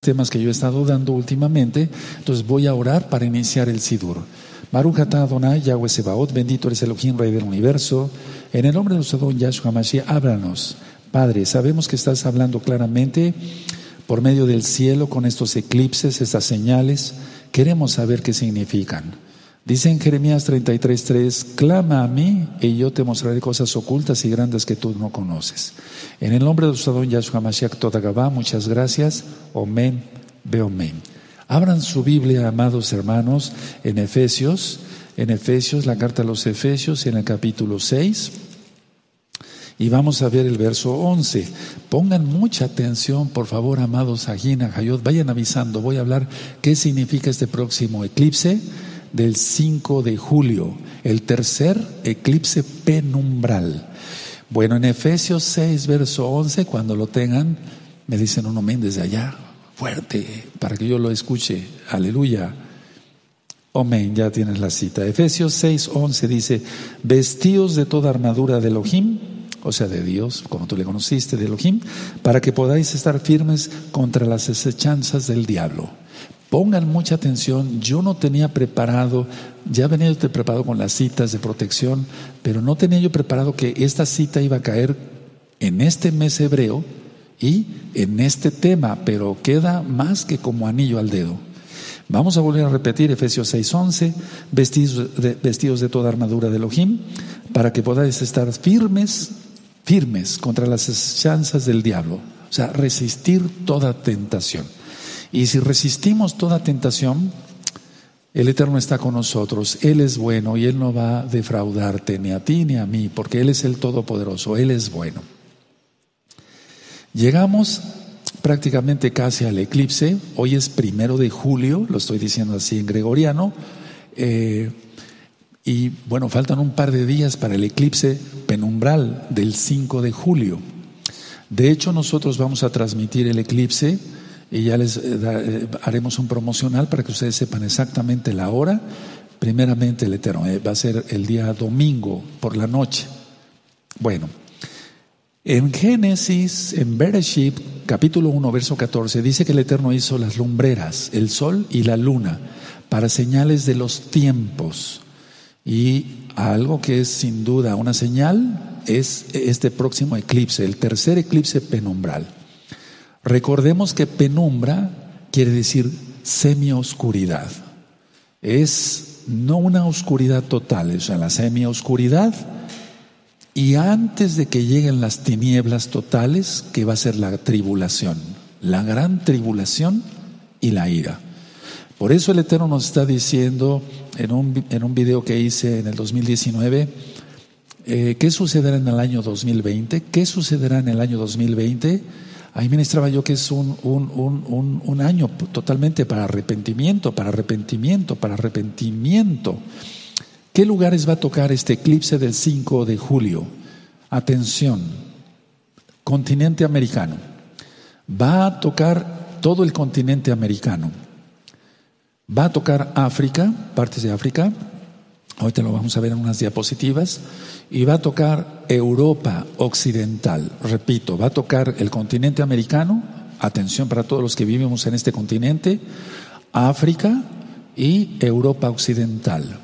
temas que yo he estado dando últimamente, entonces voy a orar para iniciar el Sidur. Baruch Adonai Yahweh Sebaot, bendito eres Elohim, Rey del universo. En el nombre de nuestro don Yahshua Mashiach, háblanos. Padre, sabemos que estás hablando claramente por medio del cielo con estos eclipses, estas señales. Queremos saber qué significan. Dice en Jeremías 33:3, clama a mí y yo te mostraré cosas ocultas y grandes que tú no conoces. En el nombre de nuestro don Yahshua Mashiach Todagabá, muchas gracias. Omen, Beomen. Abran su Biblia, amados hermanos, en Efesios, en Efesios, la carta a los Efesios, en el capítulo 6. Y vamos a ver el verso 11. Pongan mucha atención, por favor, amados Agina, Hayot, vayan avisando. Voy a hablar qué significa este próximo eclipse del 5 de julio, el tercer eclipse penumbral. Bueno, en Efesios 6, verso 11, cuando lo tengan, me dicen uno men desde allá, fuerte, para que yo lo escuche. Aleluya. Amén, ya tienes la cita. Efesios 6, 11 dice, vestidos de toda armadura de Elohim, o sea, de Dios, como tú le conociste, de Elohim, para que podáis estar firmes contra las desechanzas del diablo. Pongan mucha atención, yo no tenía preparado, ya venía yo preparado con las citas de protección, pero no tenía yo preparado que esta cita iba a caer en este mes hebreo y en este tema, pero queda más que como anillo al dedo. Vamos a volver a repetir Efesios 6:11, vestidos de, vestidos de toda armadura de Elohim, para que podáis estar firmes, firmes contra las chanzas del diablo, o sea, resistir toda tentación. Y si resistimos toda tentación, el Eterno está con nosotros. Él es bueno y Él no va a defraudarte ni a ti ni a mí, porque Él es el Todopoderoso. Él es bueno. Llegamos prácticamente casi al eclipse. Hoy es primero de julio, lo estoy diciendo así en gregoriano. Eh, y bueno, faltan un par de días para el eclipse penumbral del 5 de julio. De hecho, nosotros vamos a transmitir el eclipse y ya les eh, eh, haremos un promocional para que ustedes sepan exactamente la hora. Primeramente el Eterno, eh, va a ser el día domingo por la noche. Bueno, en Génesis, en Bereshit, capítulo 1, verso 14, dice que el Eterno hizo las lumbreras, el sol y la luna, para señales de los tiempos. Y algo que es sin duda una señal es este próximo eclipse, el tercer eclipse penumbral. Recordemos que penumbra quiere decir semioscuridad. Es no una oscuridad total, es la semioscuridad y antes de que lleguen las tinieblas totales, que va a ser la tribulación, la gran tribulación y la ira. Por eso el Eterno nos está diciendo en un, en un video que hice en el 2019, eh, ¿qué sucederá en el año 2020? ¿Qué sucederá en el año 2020? Ahí ministraba yo que es un, un, un, año totalmente para arrepentimiento, para arrepentimiento, para arrepentimiento. ¿Qué lugares va a tocar este eclipse del 5 de julio? Atención, continente americano. Va a tocar todo el continente americano. Va a tocar África, partes de África. Ahorita lo vamos a ver en unas diapositivas y va a tocar Europa Occidental. Repito, va a tocar el continente americano, atención para todos los que vivimos en este continente, África y Europa Occidental.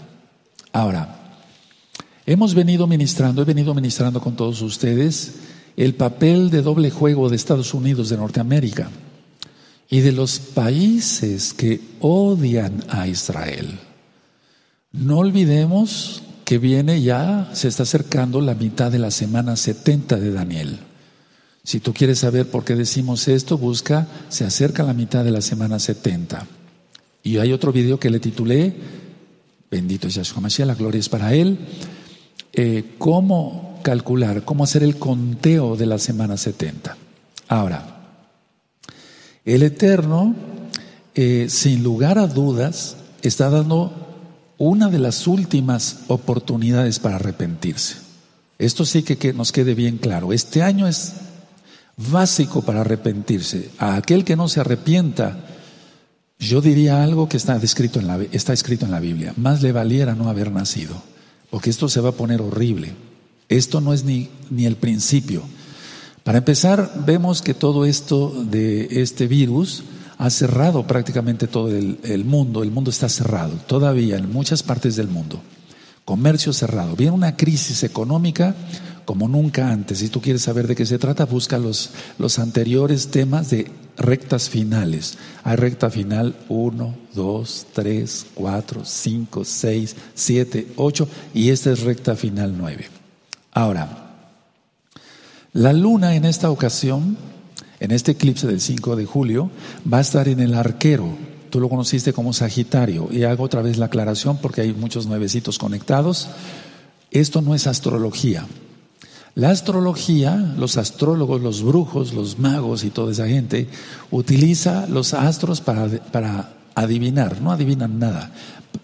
Ahora, hemos venido ministrando, he venido ministrando con todos ustedes el papel de doble juego de Estados Unidos de Norteamérica y de los países que odian a Israel. No olvidemos que viene ya, se está acercando la mitad de la semana 70 de Daniel. Si tú quieres saber por qué decimos esto, busca, se acerca la mitad de la semana 70. Y hay otro video que le titulé, bendito es Yahshua Mashiach, la gloria es para él, eh, cómo calcular, cómo hacer el conteo de la semana 70. Ahora, el Eterno, eh, sin lugar a dudas, está dando una de las últimas oportunidades para arrepentirse. Esto sí que, nos quede bien claro. Este año es básico para arrepentirse. A aquel que no se arrepienta, yo diría algo que está escrito en la, está escrito en la Biblia. Más le valiera no haber nacido, porque esto se va a poner horrible. Esto no es ni, ni el principio. Para empezar, vemos que todo esto de este virus ha cerrado prácticamente todo el, mundo, el mundo está cerrado, todavía en muchas partes del mundo. Comercio cerrado. Viene una crisis económica como nunca antes. Si tú quieres saber de qué se trata, busca los, los anteriores temas de rectas finales. Hay recta final 1, 2, 3, 4, 5, 6, 7, 8 y esta es recta final 9. Ahora, la luna en esta ocasión, en este eclipse del 5 de julio, va a estar en el arquero. Tú lo conociste como Sagitario. Y hago otra vez la aclaración porque hay muchos nuevecitos conectados. Esto no es astrología. La astrología, los astrólogos, los brujos, los magos y toda esa gente utiliza los astros para, para adivinar, no adivinan nada.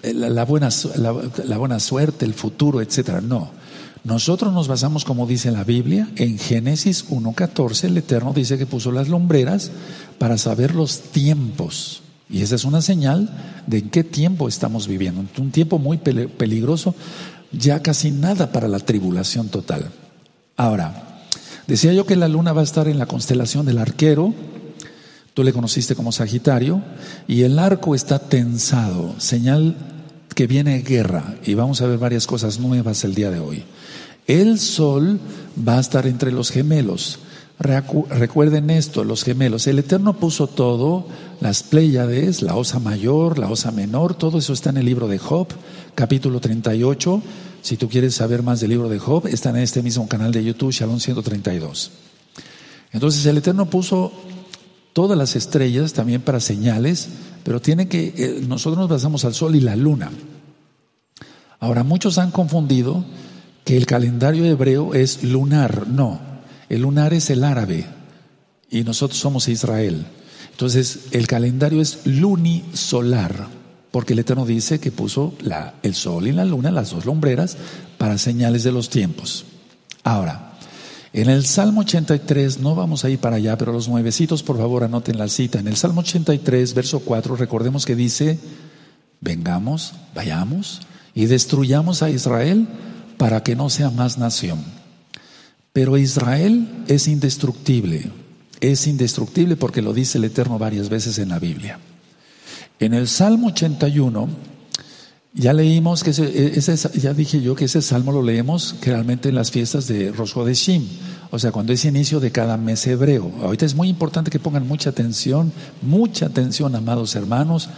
La, buena, la, buena suerte, el futuro, etcétera. No. Nosotros nos basamos, como dice la Biblia, en Génesis 1.14, el Eterno dice que puso las lumbreras para saber los tiempos. Y esa es una señal de en qué tiempo estamos viviendo. Un tiempo muy peligroso, ya casi nada para la tribulación total. Ahora, decía yo que la luna va a estar en la constelación del arquero, tú le conociste como Sagitario, y el arco está tensado, señal que viene guerra, y vamos a ver varias cosas nuevas el día de hoy. El sol va a estar entre los gemelos. Recuerden esto, los gemelos. El Eterno puso todo, las Pléyades, la osa mayor, la osa menor, todo eso está en el libro de Job, capítulo 38. Si tú quieres saber más del libro de Job, está en este mismo canal de YouTube, Shalom 132. Entonces el Eterno puso todas las estrellas también para señales, pero tiene que, eh, nosotros nos basamos al sol y la luna. Ahora, muchos han confundido que el calendario hebreo es lunar. No, el lunar es el árabe y nosotros somos Israel. Entonces, el calendario es lunisolar. Porque el Eterno dice que puso la, el sol y la luna, las dos lumbreras, para señales de los tiempos. Ahora, en el Salmo 83, no vamos a ir para allá, pero los nuevecitos, por favor, anoten la cita. En el Salmo 83, verso 4, recordemos que dice, vengamos, vayamos y destruyamos a Israel para que no sea más nación. Pero Israel es indestructible, es indestructible porque lo dice el Eterno varias veces en la Biblia. En el Salmo 81, ya leímos que ese, ya dije yo que ese salmo lo leemos generalmente en las fiestas de Rosh Hashanah, o sea, cuando es inicio de cada mes hebreo. Ahorita es muy importante que pongan mucha atención, mucha atención, amados hermanos.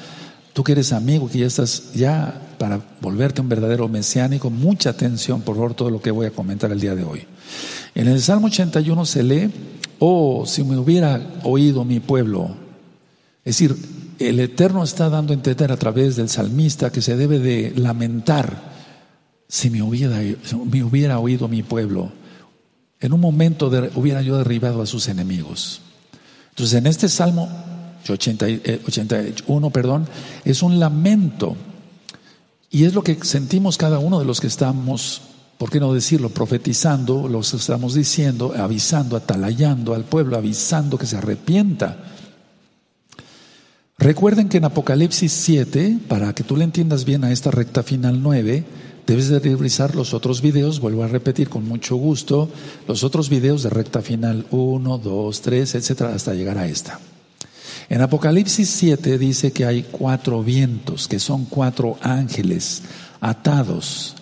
Tú que eres amigo, que ya estás ya para volverte un verdadero mesiánico, mucha atención por favor todo lo que voy a comentar el día de hoy. En el Salmo 81 se lee, oh, si me hubiera oído mi pueblo, es decir, el Eterno está dando a entender a través del salmista que se debe de lamentar si me hubiera, me hubiera oído mi pueblo. En un momento hubiera yo derribado a sus enemigos. Entonces en este Salmo 81, eh, perdón, es un lamento. Y es lo que sentimos cada uno de los que estamos, ¿por qué no decirlo?, profetizando, los estamos diciendo, avisando, atalayando al pueblo, avisando que se arrepienta. Recuerden que en Apocalipsis 7, para que tú le entiendas bien a esta recta final 9, debes de revisar los otros videos, vuelvo a repetir con mucho gusto, los otros videos de recta final 1, 2, 3, etcétera, hasta llegar a esta. En Apocalipsis 7 dice que hay cuatro vientos, que son cuatro ángeles atados,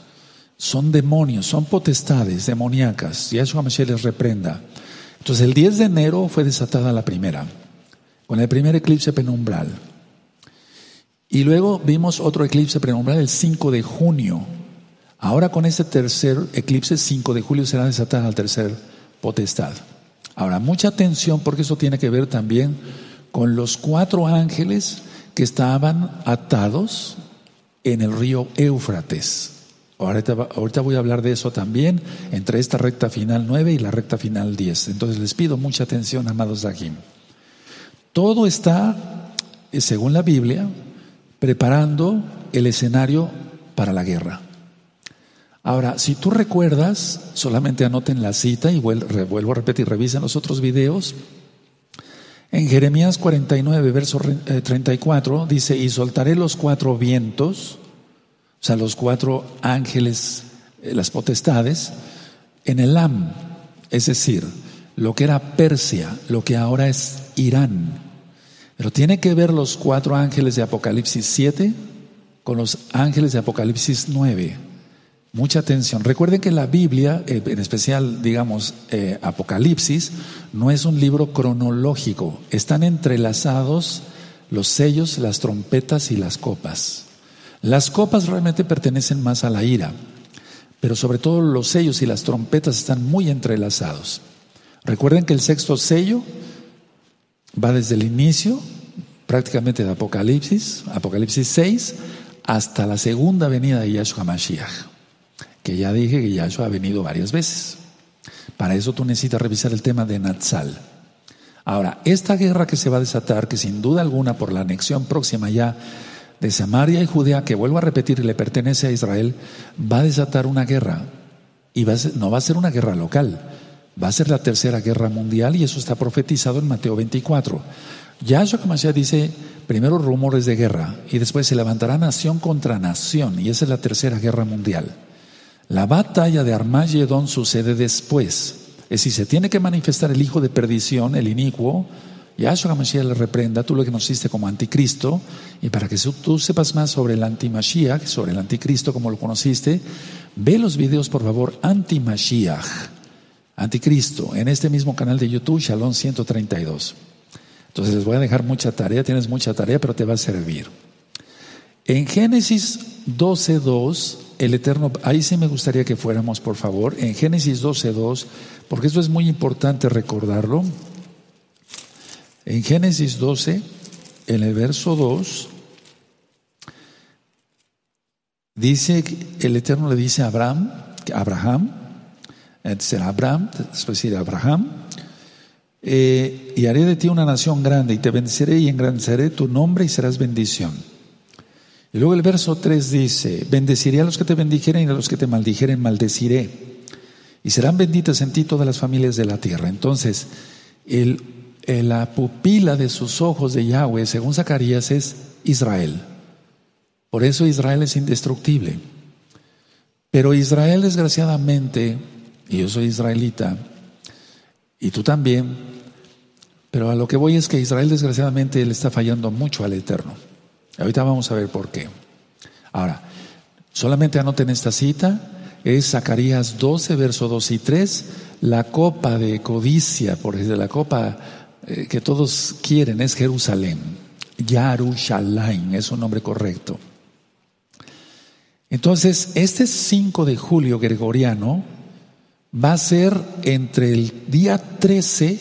son demonios, son potestades demoníacas. Y eso a les reprenda. Entonces el 10 de enero fue desatada la primera con el primer eclipse penumbral. Y luego vimos otro eclipse penumbral el 5 de junio. Ahora con este tercer eclipse, 5 de julio, será desatada la tercer potestad. Ahora, mucha atención porque eso tiene que ver también con los cuatro ángeles que estaban atados en el río Éufrates. Ahorita, voy a hablar de eso también entre esta recta final 9 y la recta final 10. Entonces les pido mucha atención, amados Dajim. Todo está, eh, según la Biblia, preparando el escenario para la guerra. Ahora, si tú recuerdas, solamente anoten la cita y vuelvo a repetir, revisen los otros videos. En Jeremías 49, verso 34, eh, dice, y soltaré los cuatro vientos, o sea, los cuatro ángeles, eh, las potestades, en el Am, es decir, lo que era Persia, lo que ahora es Irán. Pero tiene que ver los cuatro ángeles de Apocalipsis 7 con los ángeles de Apocalipsis 9. Mucha atención. Recuerden que la Biblia, eh, en especial, digamos, eh, Apocalipsis, no es un libro cronológico. Están entrelazados los sellos, las trompetas y las copas. Las copas realmente pertenecen más a la ira, pero sobre todo los sellos y las trompetas están muy entrelazados. Recuerden que el sexto sello va desde el inicio, prácticamente de Apocalipsis, Apocalipsis 6, hasta la segunda venida de Yahshua Mashiach, que ya dije que Yahshua ha venido varias veces. Para eso tú necesitas revisar el tema de Natsal. Ahora, esta guerra que se va a desatar, que sin duda alguna por la anexión próxima ya de Samaria y Judea, que vuelvo a repetir, le pertenece a Israel, va a desatar una guerra. Y no va a ser una guerra local, va a ser la tercera guerra mundial y eso está profetizado en Mateo 24. Yahshua Mashiach dice, primero rumores de guerra y después se levantará nación contra nación y esa es la tercera guerra mundial. La batalla de Armagedón sucede después. Es decir, se tiene que manifestar el hijo de perdición, el inicuo. Yahshua Mashiach le reprenda, tú lo hiciste como anticristo, y para que tú sepas más sobre el anti-Mashiach, sobre el anticristo como lo conociste, ve los videos por favor anti-Mashiach, anticristo, en este mismo canal de YouTube, Shalom 132. Entonces les voy a dejar mucha tarea, tienes mucha tarea, pero te va a servir. En Génesis 12.2, el Eterno, ahí sí me gustaría que fuéramos, por favor, en Génesis 12.2, porque esto es muy importante recordarlo. En Génesis 12, en el verso 2, dice, el Eterno le dice a Abraham, Abraham, Abraham, Abraham, eh, y haré de ti una nación grande, y te bendeciré y engrandeceré tu nombre y serás bendición. Y luego el verso 3 dice, bendeciré a los que te bendijeren y a los que te maldijeren maldeciré. Y serán benditas en ti todas las familias de la tierra. Entonces, la pupila de sus ojos de Yahweh, según Zacarías, es Israel. Por eso Israel es indestructible. Pero Israel, desgraciadamente, y yo soy israelita, y tú también, pero a lo que voy es que Israel, desgraciadamente, le está fallando mucho al Eterno. Ahorita vamos a ver por qué. Ahora, solamente anoten esta cita, es Zacarías 12, verso 2 y 3, la copa de codicia, por decir, la copa eh, que todos quieren es Jerusalén. Yarushalayim es un nombre correcto. Entonces, este 5 de julio gregoriano va a ser entre el día 13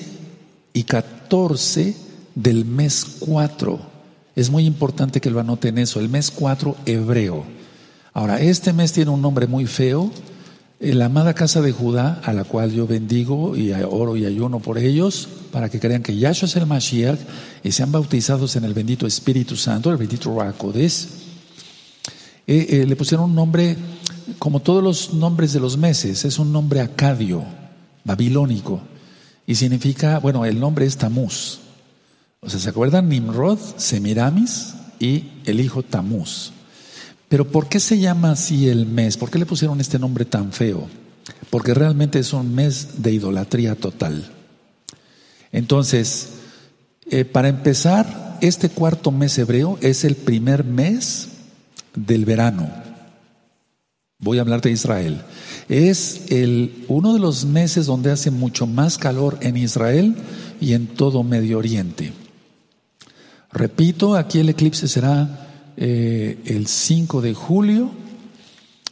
y 14 del mes 4. Es muy importante que lo anoten eso, el mes 4 hebreo. Ahora, este mes tiene un nombre muy feo, la amada casa de Judá, a la cual yo bendigo y oro y ayuno por ellos, para que crean que Yahshua es el Mashiach y sean bautizados en el bendito Espíritu Santo, el bendito Racodes. Eh, eh, le pusieron un nombre, como todos los nombres de los meses, es un nombre acadio, babilónico, y significa, bueno, el nombre es Tamuz. O sea, ¿se acuerdan? Nimrod, Semiramis y el hijo Tamuz. Pero ¿por qué se llama así el mes? ¿Por qué le pusieron este nombre tan feo? Porque realmente es un mes de idolatría total. Entonces, eh, para empezar, este cuarto mes hebreo es el primer mes del verano. Voy a hablar de Israel. Es el, uno de los meses donde hace mucho más calor en Israel y en todo Medio Oriente. Repito, aquí el eclipse será eh, el 5 de julio,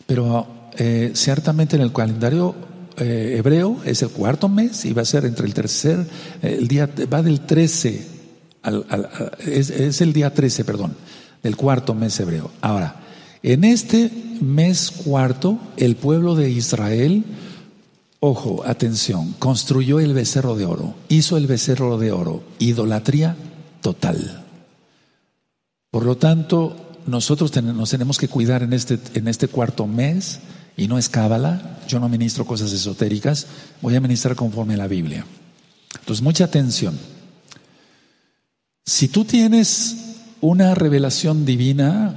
pero eh, ciertamente en el calendario eh, hebreo es el cuarto mes y va a ser entre el tercer, el día, va del 13, al, es, es el día 13, perdón, del cuarto mes hebreo. Ahora, en este mes cuarto, el pueblo de Israel, ojo, atención, construyó el becerro de oro, hizo el becerro de oro, idolatría total. Por lo tanto, nosotros nos tenemos que cuidar en este, en este cuarto mes, y no es cábala, yo no ministro cosas esotéricas, voy a ministrar conforme a la Biblia. Entonces, mucha atención. Si tú tienes una revelación divina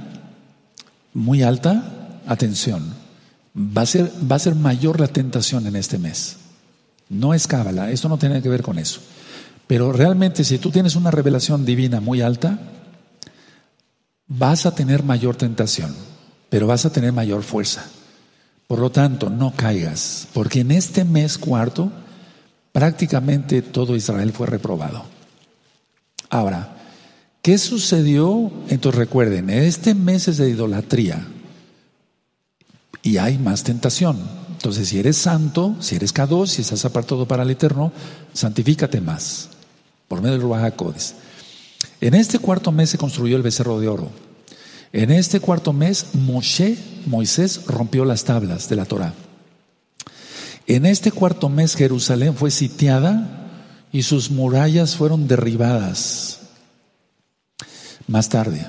muy alta, atención, va a ser, va a ser mayor la tentación en este mes. No es cábala, esto no tiene que ver con eso. Pero realmente si tú tienes una revelación divina muy alta, vas a tener mayor tentación, pero vas a tener mayor fuerza. Por lo tanto, no caigas, porque en este mes cuarto prácticamente todo Israel fue reprobado. Ahora, ¿qué sucedió? Entonces recuerden, este mes es de idolatría y hay más tentación. Entonces, si eres santo, si eres K2, si estás apartado para el Eterno, santifícate más por medio del Ruach En este cuarto mes se construyó el becerro de oro. En este cuarto mes, Moshe, Moisés, rompió las tablas de la Torah. En este cuarto mes, Jerusalén fue sitiada y sus murallas fueron derribadas. Más tarde,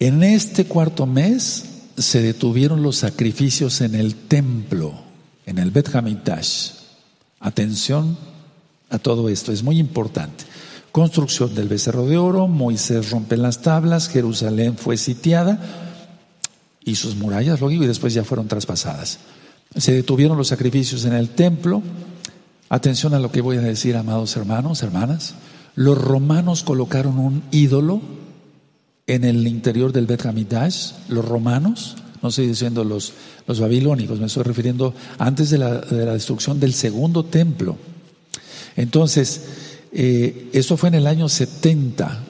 en este cuarto mes se detuvieron los sacrificios en el templo, en el Bet Hamikdash. Atención a todo esto, es muy importante. Construcción del becerro de oro, Moisés rompe las tablas, Jerusalén fue sitiada y sus murallas, lo y después ya fueron traspasadas. Se detuvieron los sacrificios en el templo. Atención a lo que voy a decir, amados hermanos, hermanas. Los romanos colocaron un ídolo en el interior del Bet Hamidash, los romanos, no estoy diciendo los, los babilónicos, me estoy refiriendo antes de la, de la destrucción del segundo templo. Entonces, eh, eso fue en el año 70,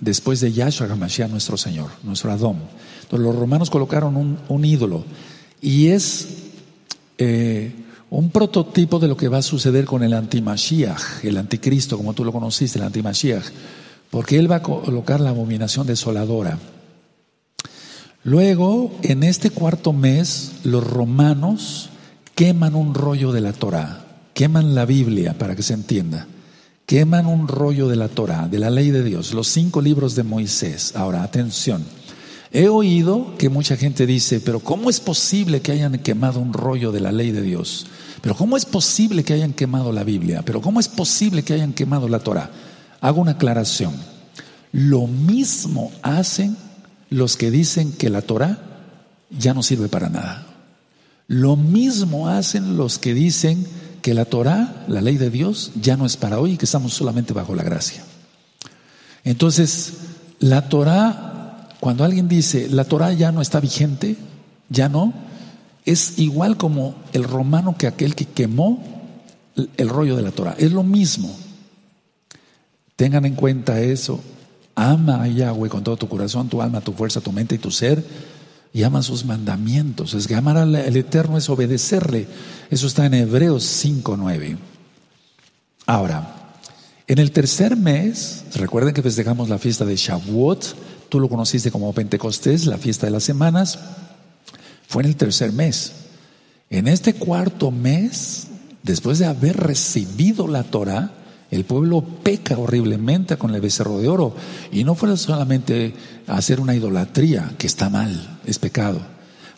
después de Yahshua HaMashiach, nuestro Señor, nuestro Adón. Entonces los romanos colocaron un, ídolo y es eh, un prototipo de lo que va a suceder con el antimashiach, el anticristo, como tú lo conociste, el antimashiach, porque él va a colocar la abominación desoladora. Luego, en este cuarto mes, los romanos queman un rollo de la Torah, queman la Biblia para que se entienda queman un rollo de la Torah, de la ley de Dios, los cinco libros de Moisés. Ahora, atención. He oído que mucha gente dice, pero ¿cómo es posible que hayan quemado un rollo de la ley de Dios? Pero ¿cómo es posible que hayan quemado la Biblia? Pero ¿cómo es posible que hayan quemado la Torah? Hago una aclaración. Lo mismo hacen los que dicen que la Torah ya no sirve para nada. Lo mismo hacen los que dicen que la Torah, la ley de Dios, ya no es para hoy y que estamos solamente bajo la gracia. Entonces, la Torah, cuando alguien dice, la Torah ya no está vigente, ya no, es igual como el romano que aquel que quemó el rollo de la Torah. Es lo mismo. Tengan en cuenta eso. Ama a Yahweh con todo tu corazón, tu alma, tu fuerza, tu mente y tu ser y ama sus mandamientos. Es que amar al Eterno es obedecerle. Eso está en Hebreos 5.9. Ahora, en el tercer mes, recuerden que festejamos la fiesta de Shavuot, tú lo conociste como Pentecostés, la fiesta de las semanas, fue en el tercer mes. En este cuarto mes, después de haber recibido la Torah, el pueblo peca horriblemente con el becerro de oro. Y no fue solamente hacer una idolatría, que está mal, es pecado.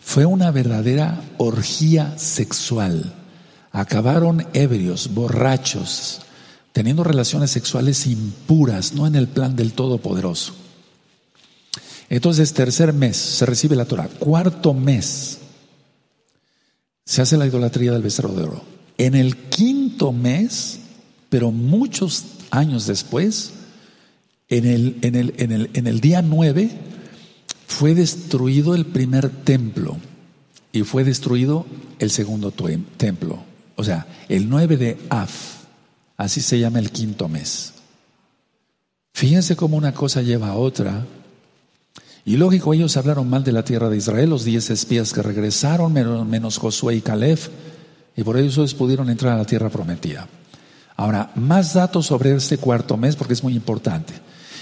Fue una verdadera orgía sexual. Acabaron ebrios, borrachos, teniendo relaciones sexuales impuras, no en el plan del Todopoderoso. Entonces, tercer mes se recibe la Torah. Cuarto mes se hace la idolatría del becerro de oro. En el quinto mes pero muchos años después, en el, en el, en el, en el día 9, fue destruido el primer templo y fue destruido el segundo templo. O sea, el 9 de Af, así se llama el quinto mes. Fíjense cómo una cosa lleva a otra. Y lógico, ellos hablaron mal de la tierra de Israel, los diez espías que regresaron, menos Josué y Caleb, y por eso ellos pudieron entrar a la tierra prometida. Ahora, más datos sobre este cuarto mes porque es muy importante.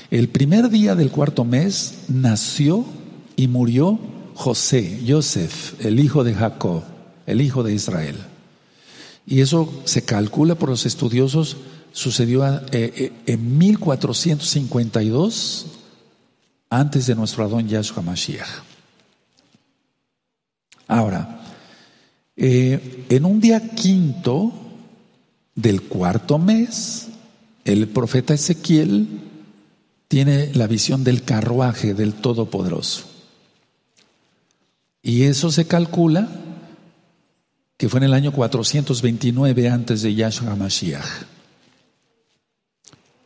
El primer día del cuarto mes nació y murió José, Joseph, el hijo de Jacob, el hijo de Israel. Y eso se calcula por los estudiosos, sucedió eh, eh, en 1452 antes de nuestro Adón Yahshua Mashiach. Ahora, eh, en un día quinto, del cuarto mes, el profeta Ezequiel tiene la visión del carruaje del Todopoderoso. Y eso se calcula que fue en el año 429 antes de Yahshua Mashiach.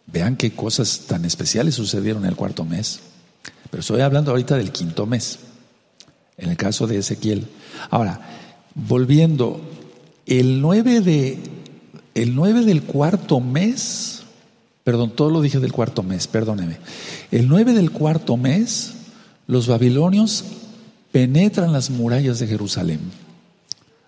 Vean qué cosas tan especiales sucedieron en el cuarto mes. Pero estoy hablando ahorita del quinto mes, en el caso de Ezequiel. Ahora, volviendo, el 9, de, el 9 del cuarto mes, perdón, todo lo dije del cuarto mes, perdóneme. El 9 del cuarto mes, los babilonios penetran las murallas de Jerusalén.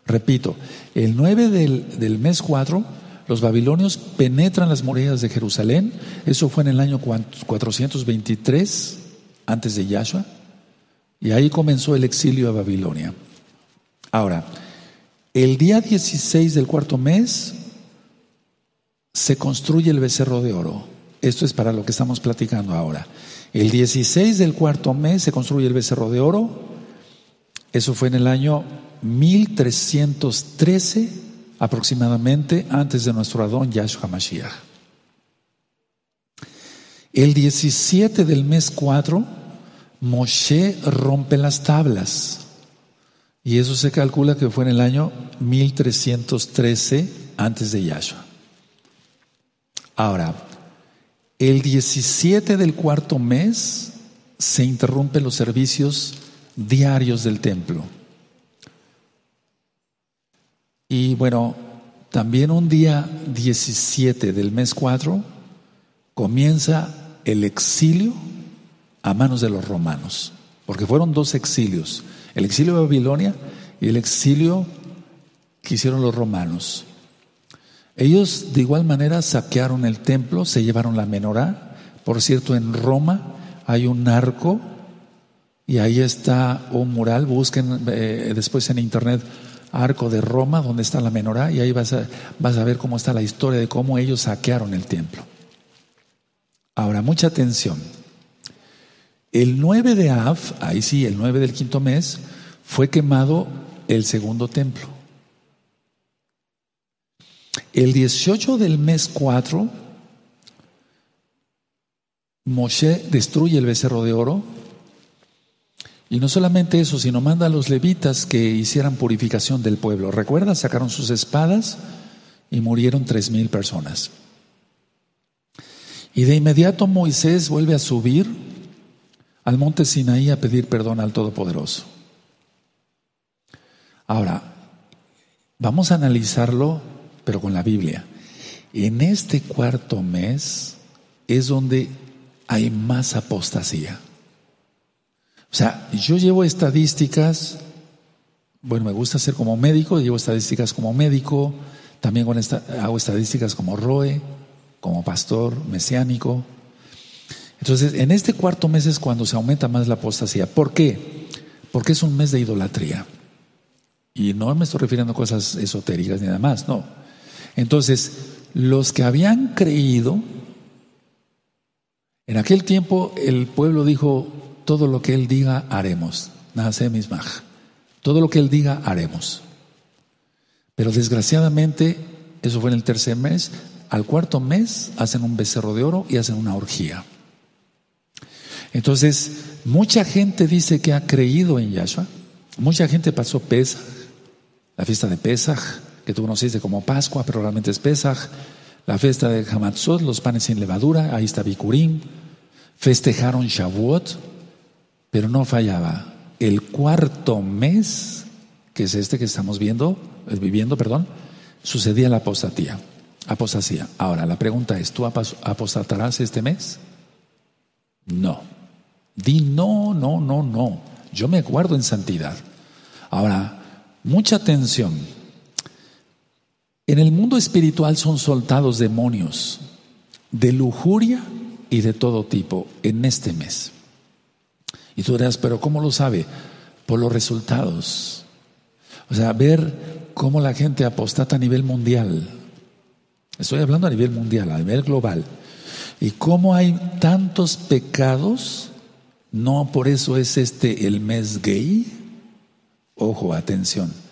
Repito, el 9 del, del mes 4, los babilonios penetran las murallas de Jerusalén. Eso fue en el año 423 antes de Yahshua. Y ahí comenzó el exilio a Babilonia. Ahora, el día 16 del cuarto mes se construye el becerro de oro. Esto es para lo que estamos platicando ahora. El 16 del cuarto mes se construye el becerro de oro. Eso fue en el año 1313 aproximadamente antes de nuestro Adón Yahshua Mashiach. El 17 del mes 4, Moshe rompe las tablas. Y eso se calcula que fue en el año 1313 antes de Yahshua. Ahora, el 17 del cuarto mes se interrumpen los servicios diarios del templo. Y bueno, también un día 17 del mes 4 comienza el exilio a manos de los romanos, porque fueron dos exilios, el exilio de Babilonia y el exilio que hicieron los romanos. Ellos de igual manera saquearon el templo, se llevaron la menorá. Por cierto, en Roma hay un arco y ahí está un mural, busquen eh, después en internet arco de Roma, donde está la menorá, y ahí vas a, vas a ver cómo está la historia de cómo ellos saquearon el templo. Ahora, mucha atención. El 9 de Av, ahí sí, el 9 del quinto mes, fue quemado el segundo templo. El 18 del mes 4, Moshe destruye el becerro de oro y no solamente eso, sino manda a los levitas que hicieran purificación del pueblo. Recuerda, sacaron sus espadas y murieron tres mil personas. Y de inmediato Moisés vuelve a subir al monte Sinaí a pedir perdón al Todopoderoso. Ahora, vamos a analizarlo, pero con la Biblia. En este cuarto mes es donde hay más apostasía. O sea, yo llevo estadísticas, bueno, me gusta ser como médico, llevo estadísticas como médico, también con esta, hago estadísticas como ROE, como pastor mesiánico. Entonces, en este cuarto mes es cuando se aumenta más la apostasía. ¿Por qué? Porque es un mes de idolatría. Y no me estoy refiriendo a cosas esotéricas ni nada más, no. Entonces, los que habían creído, en aquel tiempo el pueblo dijo, todo lo que Él diga haremos. Todo lo que Él diga haremos. Pero desgraciadamente, eso fue en el tercer mes, al cuarto mes hacen un becerro de oro y hacen una orgía. Entonces, mucha gente dice que ha creído en Yahshua. Mucha gente pasó Pesach, la fiesta de Pesach, que tú conociste como Pascua, pero realmente es Pesach. La fiesta de Hamatzot, los panes sin levadura, ahí está Bikurim. Festejaron Shavuot, pero no fallaba. El cuarto mes, que es este que estamos viendo, viviendo, perdón, sucedía la apostatía. Apostasía. Ahora, la pregunta es, ¿tú apostatarás este mes? No. Di no, no, no, no. Yo me guardo en santidad. Ahora, mucha atención. En el mundo espiritual son soltados demonios de lujuria y de todo tipo en este mes. Y tú dirás, pero ¿cómo lo sabe? Por los resultados. O sea, ver cómo la gente apostata a nivel mundial. Estoy hablando a nivel mundial, a nivel global. Y cómo hay tantos pecados. No por eso es este el mes gay. Ojo, atención.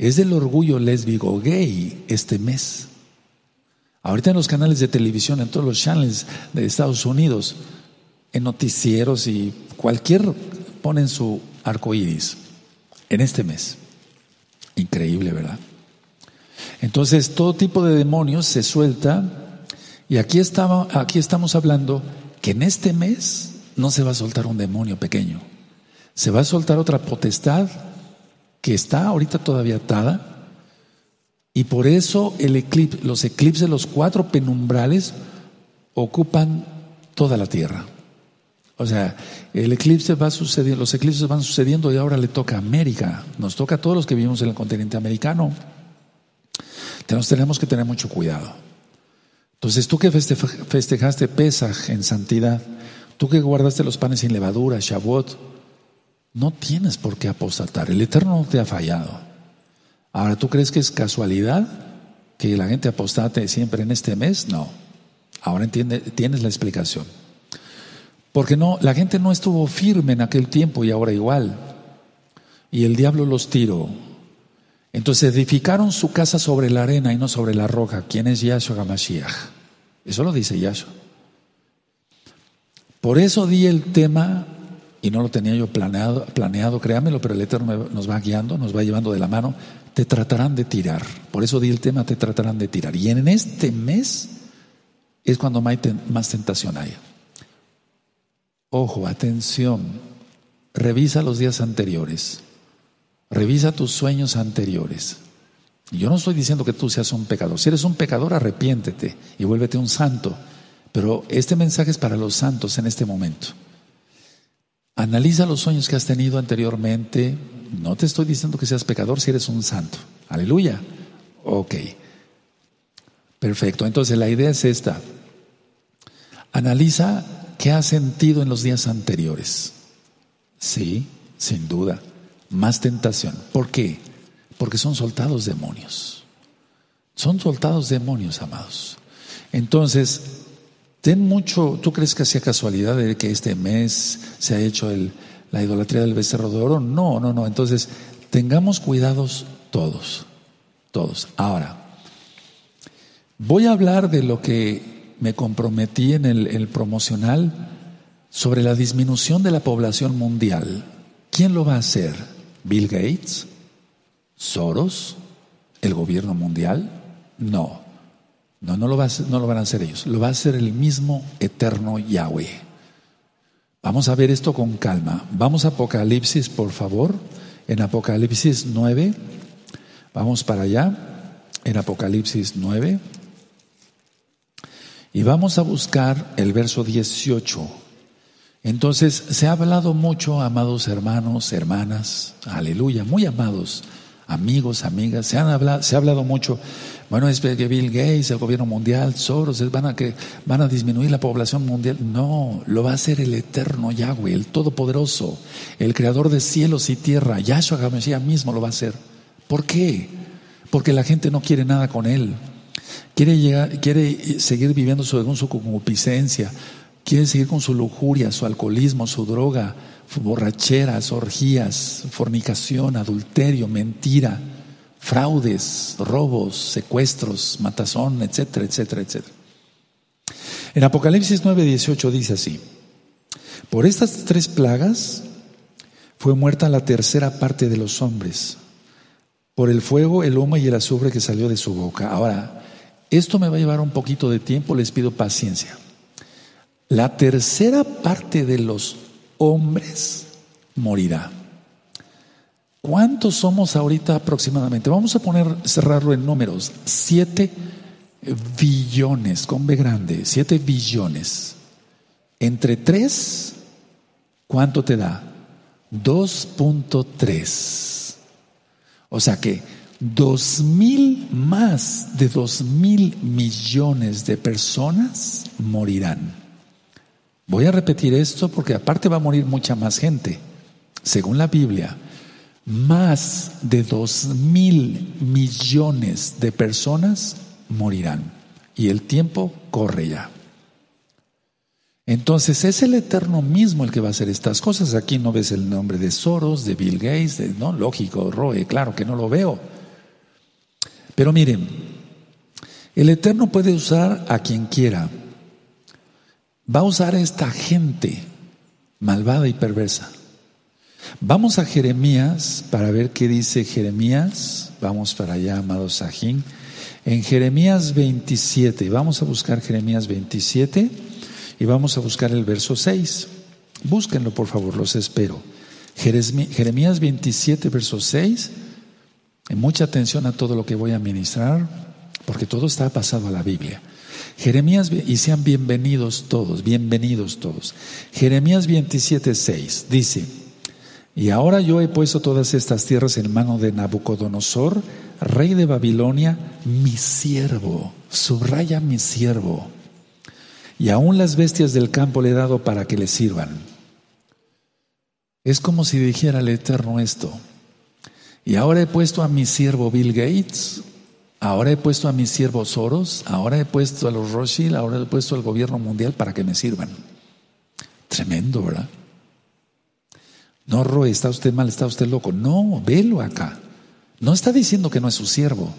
Es del orgullo lésbico gay este mes. Ahorita en los canales de televisión, en todos los channels de Estados Unidos, en noticieros y cualquier ponen su arco iris en este mes. Increíble, ¿verdad? Entonces, todo tipo de demonios se suelta Y aquí, estaba, aquí estamos hablando que en este mes no se va a soltar un demonio pequeño. Se va a soltar otra potestad que está ahorita todavía atada. Y por eso el eclipse, los eclipses, los cuatro penumbrales, ocupan toda la tierra. O sea, el eclipse va sucediendo, los eclipses van sucediendo y ahora le toca a América, nos toca a todos los que vivimos en el continente americano. Entonces tenemos que tener mucho cuidado. Entonces tú que festejaste Pesaj en santidad, tú que guardaste los panes sin levadura, Shavuot, no tienes por qué apostatar. El Eterno no te ha fallado. Ahora, ¿tú crees que es casualidad que la gente apostate siempre en este mes? No. Ahora entiende, tienes la explicación. Porque no, la gente no estuvo firme en aquel tiempo y ahora igual. Y el diablo los tiró. Entonces edificaron su casa sobre la arena y no sobre la roca. ¿Quién es Yahshua Gamashiach? Eso lo dice Yahshua. Por eso di el tema, y no lo tenía yo planeado, planeado, créamelo, pero el Eterno nos va guiando, nos va llevando de la mano. Te tratarán de tirar. Por eso di el tema, te tratarán de tirar. Y en este mes es cuando más tentación hay. Ojo, atención, revisa los días anteriores, revisa tus sueños anteriores. Yo no estoy diciendo que tú seas un pecador. Si eres un pecador, arrepiéntete y vuélvete un santo. Pero este mensaje es para los santos en este momento. Analiza los sueños que has tenido anteriormente. No te estoy diciendo que seas pecador si eres un santo. Aleluya. Ok. Perfecto. Entonces la idea es esta. Analiza qué has sentido en los días anteriores. Sí, sin duda. Más tentación. ¿Por qué? Porque son soltados demonios. Son soltados demonios, amados. Entonces, ten mucho, ¿tú crees que hacía casualidad de que este mes se ha hecho el, la idolatría del becerro de oro? No, no, no. Entonces, tengamos cuidados todos, todos. Ahora, voy a hablar de lo que me comprometí en el, promocional sobre la disminución de la población mundial. ¿Quién lo va a hacer? ¿Bill Gates? ¿Soros? ¿El gobierno mundial? No. No, no lo, van a hacer ellos. Lo va a hacer el mismo eterno Yahweh. Vamos a ver esto con calma. Vamos a Apocalipsis, por favor. En Apocalipsis 9. Vamos para allá. En Apocalipsis 9. Y vamos a buscar el verso 18. Entonces, se ha hablado mucho, amados hermanos, hermanas, aleluya, muy amados, amigos, amigas, se, han se ha hablado mucho, bueno, es que Bill Gates, el gobierno mundial, Soros, van a, que, van a disminuir la población mundial. No, lo va a hacer el eterno Yahweh, el Todopoderoso, el Creador de cielos y tierra. Yahshua HaMashiach mismo lo va a hacer. ¿Por qué? Porque la gente no quiere nada con él. Quiere, llegar, quiere seguir viviendo según su concupiscencia, quiere seguir con su lujuria, su alcoholismo, su droga, borracheras, orgías, fornicación, adulterio, mentira, fraudes, robos, secuestros, matazón, etcétera, etcétera, etcétera. En Apocalipsis 9:18 dice así, por estas tres plagas fue muerta la tercera parte de los hombres, por el fuego, el humo y el azufre que salió de su boca. Ahora, esto me va a llevar un poquito de tiempo, les pido paciencia. La tercera parte de los hombres morirá. ¿Cuántos somos ahorita aproximadamente? Vamos a poner, cerrarlo en números. Siete billones, con B grande, siete billones. Entre tres, ¿cuánto te da? 2.3. O sea que Dos mil, más de dos mil millones de personas morirán. Voy a repetir esto porque aparte va a morir mucha más gente. Según la Biblia, más de dos mil millones de personas morirán. Y el tiempo corre ya. Entonces es el Eterno mismo el que va a hacer estas cosas. Aquí no ves el nombre de Soros, de Bill Gates, no, lógico, Roe, claro que no lo veo. Pero miren, el Eterno puede usar a quien quiera. Va a usar a esta gente malvada y perversa. Vamos a Jeremías para ver qué dice Jeremías. Vamos para allá, amado Sajín. En Jeremías 27, vamos a buscar Jeremías 27 y vamos a buscar el verso 6. Búsquenlo, por favor, los espero. Jeremías 27, verso 6. mucha atención a todo lo que voy a ministrar, porque todo está pasado a la Biblia. Jeremías, y sean bienvenidos todos, bienvenidos todos. Jeremías 27, 6 dice, y ahora yo he puesto todas estas tierras en mano de Nabucodonosor, rey de Babilonia, mi siervo, subraya mi siervo, y aún las bestias del campo le he dado para que le sirvan. Es como si dijera el Eterno esto, y ahora he puesto a mi siervo Bill Gates, ahora he puesto a mi siervo Soros, ahora he puesto a los Rothschild, ahora he puesto al gobierno mundial para que me sirvan. Tremendo, ¿verdad? No, Roy, está usted mal, está usted loco. No, velo acá. No está diciendo que no es su siervo.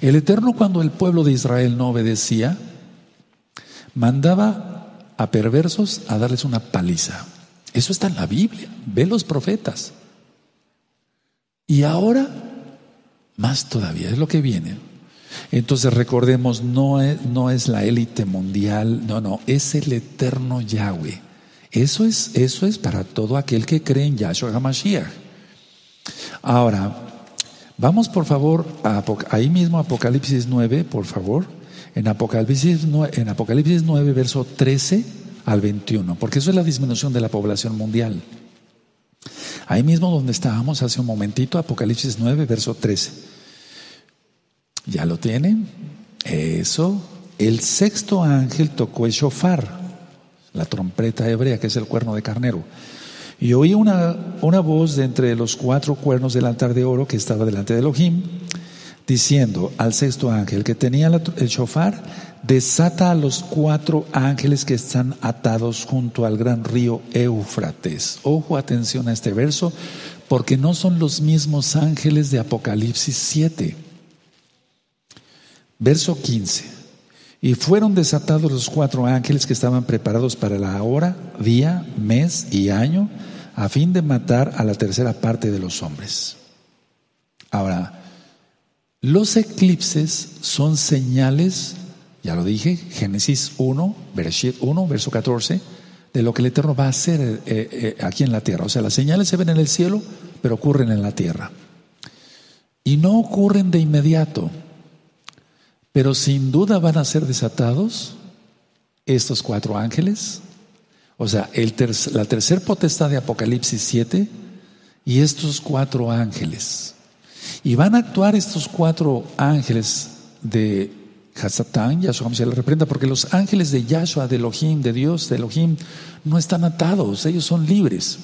El Eterno cuando el pueblo de Israel no obedecía, mandaba a perversos a darles una paliza. Eso está en la Biblia. Ve los profetas. Y ahora, más todavía, es lo que viene. Entonces recordemos, no es, no es la élite mundial, no, no, es el eterno Yahweh. Eso es, eso es para todo aquel que cree en Yahshua HaMashiach. Ahora, vamos por favor a, ahí mismo Apocalipsis 9, por favor. En Apocalipsis, en Apocalipsis 9, verso 13 al 21, porque eso es la disminución de la población mundial. Ahí mismo donde estábamos hace un momentito, Apocalipsis 9, verso 13. ¿Ya lo tienen? Eso. El sexto ángel tocó el shofar la trompeta hebrea, que es el cuerno de carnero. Y oí una, una voz de entre los cuatro cuernos del altar de oro que estaba delante de Elohim, diciendo al sexto ángel que tenía el shofar, desata a los cuatro ángeles que están atados junto al gran río Éufrates. Ojo, atención a este verso, porque no son los mismos ángeles de Apocalipsis 7. Verso 15. Y fueron desatados los cuatro ángeles que estaban preparados para la hora, día, mes y año, a fin de matar a la tercera parte de los hombres. Ahora, los eclipses son señales, ya lo dije, Génesis 1, Bereshit 1, verso 14, de lo que el Eterno va a hacer eh, eh, aquí en la tierra. O sea, las señales se ven en el cielo, pero ocurren en la tierra. Y no ocurren de inmediato. Pero sin duda van a ser desatados estos cuatro ángeles. O sea, la tercer potestad de Apocalipsis 7 y estos cuatro ángeles. Y van a actuar estos cuatro ángeles de Hasatán, Yahshua se le reprenda, porque los ángeles de Yahshua, de Elohim, de Dios, de Elohim, no están atados, ellos son libres.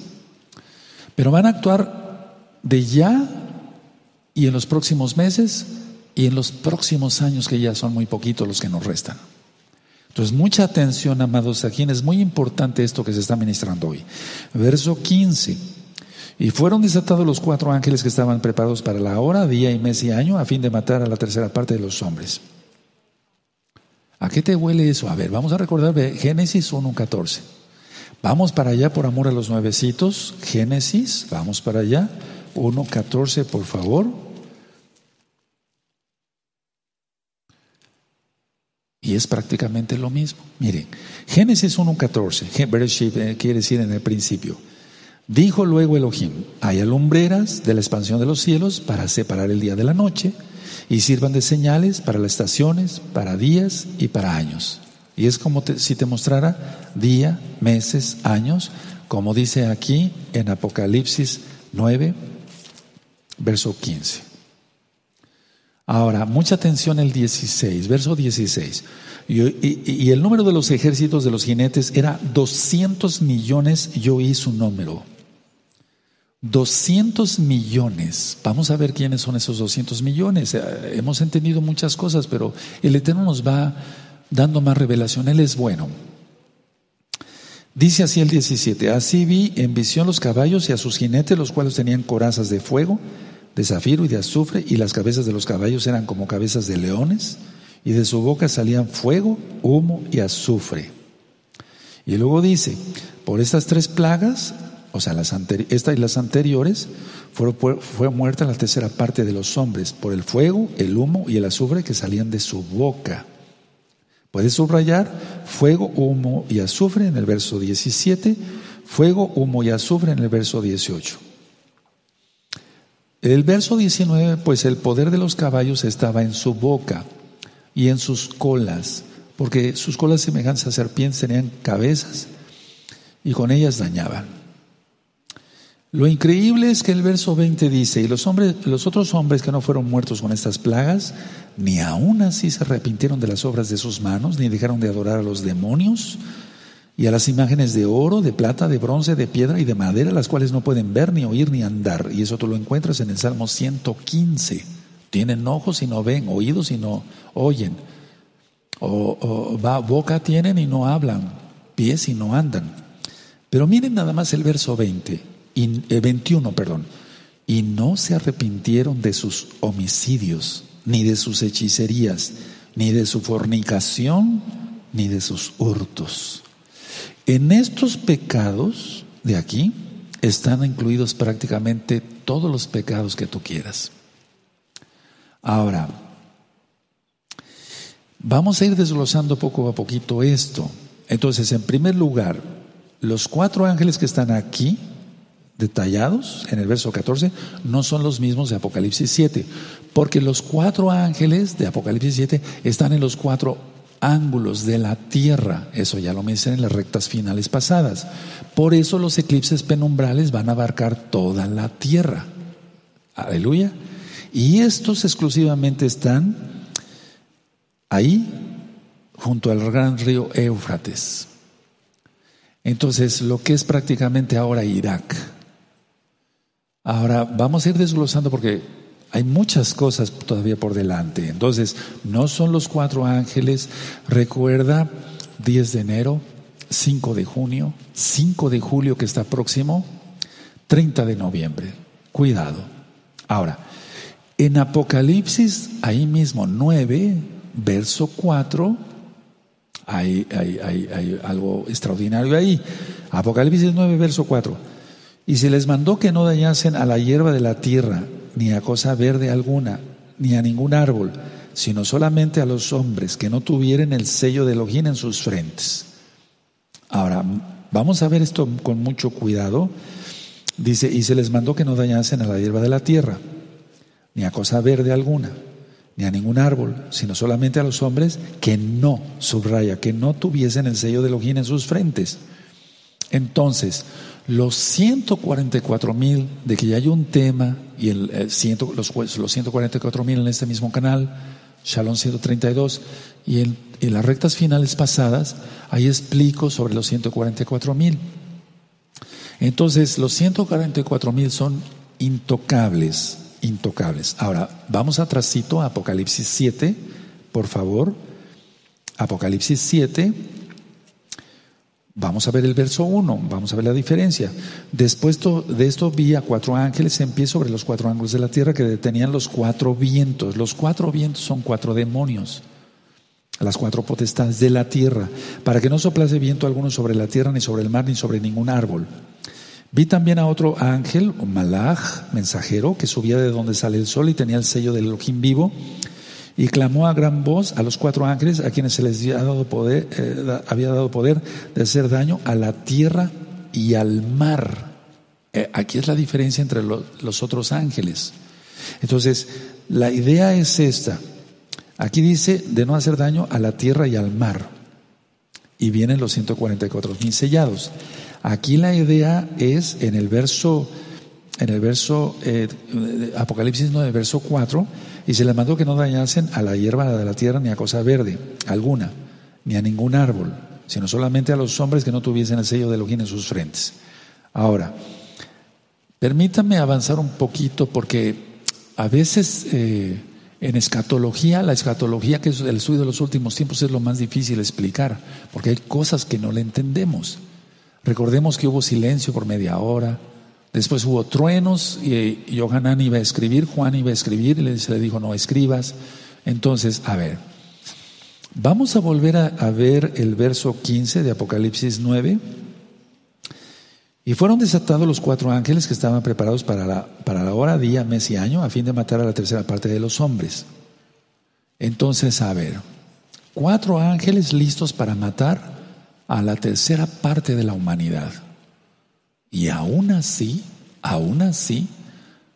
Pero van a actuar de ya y en los próximos meses y en los próximos años, que ya son muy poquitos los que nos restan. Entonces, mucha atención, amados, aquí es muy importante esto que se está ministrando hoy. Verso 15. Y fueron desatados los cuatro ángeles que estaban preparados para la hora, día y mes y año, a fin de matar a la tercera parte de los hombres. ¿A qué te huele eso? A ver, vamos a recordar Génesis 1.14. Vamos para allá por amor a los nuevecitos. Génesis, vamos para allá. 1.14, por favor. Y es prácticamente lo mismo. Miren, Génesis 1.14, Bereshit eh, quiere decir en el principio. Dijo luego Elohim, hay alumbreras de la expansión de los cielos para separar el día de la noche y sirvan de señales para las estaciones, para días y para años. Y es como si te mostrara día, meses, años, como dice aquí en Apocalipsis 9, verso 15. Ahora, mucha atención el 16, verso 16. Y, el número de los ejércitos de los jinetes era 200 millones, yo oí su número. 200 millones. Vamos a ver quiénes son esos 200 millones. Eh, hemos entendido muchas cosas, pero el Eterno nos va dando más revelación. Él es bueno. Dice así el 17, así vi en visión los caballos y a sus jinetes, los cuales tenían corazas de fuego de zafiro y de azufre, y las cabezas de los caballos eran como cabezas de leones, y de su boca salían fuego, humo y azufre. Y luego dice, por estas tres plagas o sea, las esta y las anteriores, fue, fue muerta la tercera parte de los hombres por el fuego, el humo y el azufre que salían de su boca. Puedes subrayar fuego, humo y azufre en el verso 17, fuego, humo y azufre en el verso 18. El verso 19, pues el poder de los caballos estaba en su boca y en sus colas, porque sus colas semejantes a serpientes tenían cabezas y con ellas dañaban. Lo increíble es que el verso 20 dice, y los, hombres, los otros hombres que no fueron muertos con estas plagas, ni aún así se arrepintieron de las obras de sus manos, ni dejaron de adorar a los demonios y a las imágenes de oro, de plata, de bronce, de piedra y de madera, las cuales no pueden ver, ni oír, ni andar. Y eso tú lo encuentras en el Salmo 115. Tienen ojos y no ven, oídos y no oyen. O, boca tienen y no hablan, pies y no andan. Pero miren nada más el verso 20 y, 21, eh, perdón, y no se arrepintieron de sus homicidios, ni de sus hechicerías, ni de su fornicación, ni de sus hurtos. En estos pecados de aquí están incluidos prácticamente todos los pecados que tú quieras. Ahora, vamos a ir desglosando poco a poquito esto. Entonces, en primer lugar, los cuatro ángeles que están aquí detallados en el verso 14 no son los mismos de Apocalipsis 7, porque los cuatro ángeles de Apocalipsis 7 están en los cuatro ángulos de la tierra, eso ya lo mencioné en las rectas finales pasadas. Por eso los eclipses penumbrales van a abarcar toda la tierra. Aleluya. Y estos exclusivamente están ahí junto al gran río Éufrates. Entonces, lo que es prácticamente ahora Irak, Ahora vamos a ir desglosando porque hay muchas cosas todavía por delante. Entonces, no son los cuatro ángeles. Recuerda, 10 de enero, 5 de junio, 5 de julio que está próximo, 30 de noviembre. Cuidado. Ahora, en Apocalipsis, ahí mismo 9, verso 4, hay, hay, hay, algo extraordinario ahí. Apocalipsis 9, verso 4. Y se les mandó que no dañasen a la hierba de la tierra, ni a cosa verde alguna, ni a ningún árbol, sino solamente a los hombres que no tuvieran el sello de Elohim en sus frentes. Ahora, vamos a ver esto con mucho cuidado. Dice, y se les mandó que no dañasen a la hierba de la tierra, ni a cosa verde alguna, ni a ningún árbol, sino solamente a los hombres que no, subraya, que no tuviesen el sello de Elohim en sus frentes. Entonces, los 144 mil, de que ya hay un tema, y el, los, los 144 mil en este mismo canal, Shalom 132, y en, en, las rectas finales pasadas, ahí explico sobre los 144 mil. Entonces, los 144 mil son intocables, intocables. Ahora, vamos atrásito a Apocalipsis 7, por favor. Apocalipsis 7. Vamos a ver el verso 1, vamos a ver la diferencia. Después de esto vi a cuatro ángeles en pie sobre los cuatro ángulos de la tierra que detenían los cuatro vientos. Los cuatro vientos son cuatro demonios, las cuatro potestades de la tierra, para que no soplase viento alguno sobre la tierra, ni sobre el mar, ni sobre ningún árbol. Vi también a otro ángel, un malaj, mensajero, que subía de donde sale el sol y tenía el sello del Elohim vivo y clamó a gran voz a los cuatro ángeles a quienes se les había dado poder, eh, había dado poder de hacer daño a la tierra y al mar. Eh, aquí es la diferencia entre los otros ángeles. Entonces, la idea es esta. Aquí dice de no hacer daño a la tierra y al mar. Y vienen los 144 mil sellados. Aquí la idea es en el verso, en el verso eh, Apocalipsis 9, verso 4, y se les mandó que no dañasen a la hierba de la tierra ni a cosa verde alguna, ni a ningún árbol, sino solamente a los hombres que no tuviesen el sello de Elohim en sus frentes. Ahora, permítanme avanzar un poquito porque a veces eh, en escatología, la escatología que es el estudio de los últimos tiempos es lo más difícil explicar, porque hay cosas que no le entendemos. Recordemos que hubo silencio por media hora, Después hubo truenos y, Johanan iba a escribir, Juan iba a escribir y se le dijo no escribas. Entonces, a ver, vamos a volver a, ver el verso 15 de Apocalipsis 9. Y fueron desatados los cuatro ángeles que estaban preparados para la, para la hora, día, mes y año, a fin de matar a la tercera parte de los hombres. Entonces, a ver, cuatro ángeles listos para matar a la tercera parte de la humanidad. Y aún así, aún así,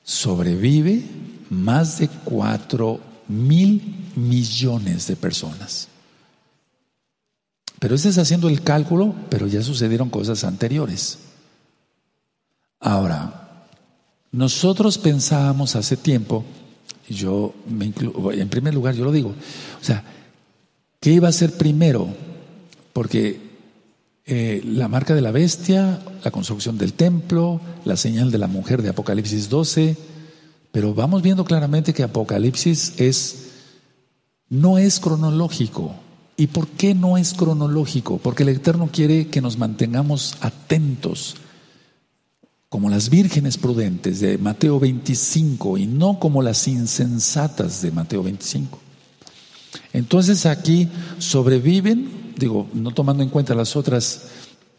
sobrevive más de cuatro mil millones de personas. Pero ese es haciendo el cálculo, pero ya sucedieron cosas anteriores. Ahora, nosotros pensábamos hace tiempo, yo me en primer lugar yo lo digo, o sea, ¿qué iba a ser primero? Porque eh, la marca de la bestia, la construcción del templo, la señal de la mujer de Apocalipsis 12, pero vamos viendo claramente que Apocalipsis es no es cronológico. ¿Y por qué no es cronológico? Porque el Eterno quiere que nos mantengamos atentos como las vírgenes prudentes de Mateo 25 y no como las insensatas de Mateo 25. Entonces aquí sobreviven, digo, no tomando en cuenta las otras,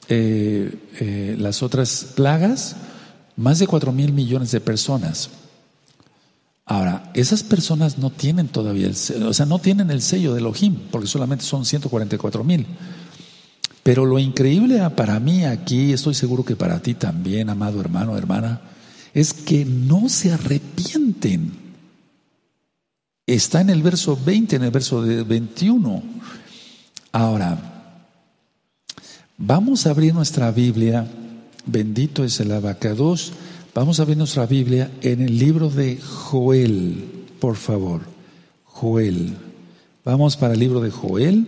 eh, eh, las otras plagas, más de cuatro mil millones de personas. Ahora, esas personas no tienen todavía el o sea, no tienen el sello de Elohim, porque solamente son 144 mil. Pero lo increíble para mí aquí, estoy seguro que para ti también, amado hermano, hermana, es que no se arrepienten. Está en el verso 20, en el verso 21. Ahora, vamos a abrir nuestra Biblia, bendito es el abacados, vamos a abrir nuestra Biblia en el libro de Joel, por favor, Joel. Vamos para el libro de Joel.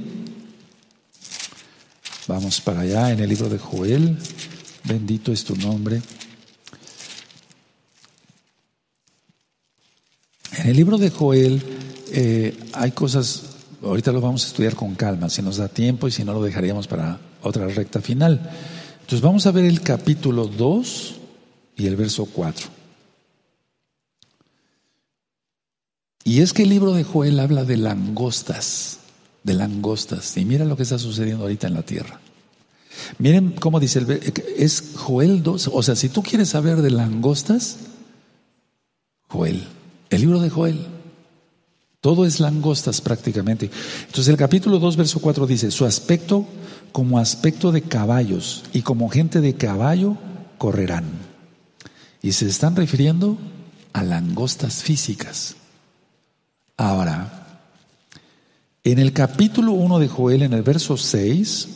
Vamos para allá en el libro de Joel. Bendito es tu nombre. En el libro de Joel eh, hay cosas, ahorita lo vamos a estudiar con calma, si nos da tiempo y si no lo dejaríamos para otra recta final. Entonces vamos a ver el capítulo 2 y el verso 4. Y es que el libro de Joel habla de langostas de langostas. Y mira lo que está sucediendo ahorita en la tierra. Miren cómo dice el es Joel 2, o sea, si tú quieres saber de langostas, Joel, el libro de Joel. Todo es langostas prácticamente. Entonces el capítulo 2, verso 4 dice, su aspecto como aspecto de caballos y como gente de caballo correrán. Y se están refiriendo a langostas físicas. Ahora, en el capítulo 1 de Joel, en el verso 6,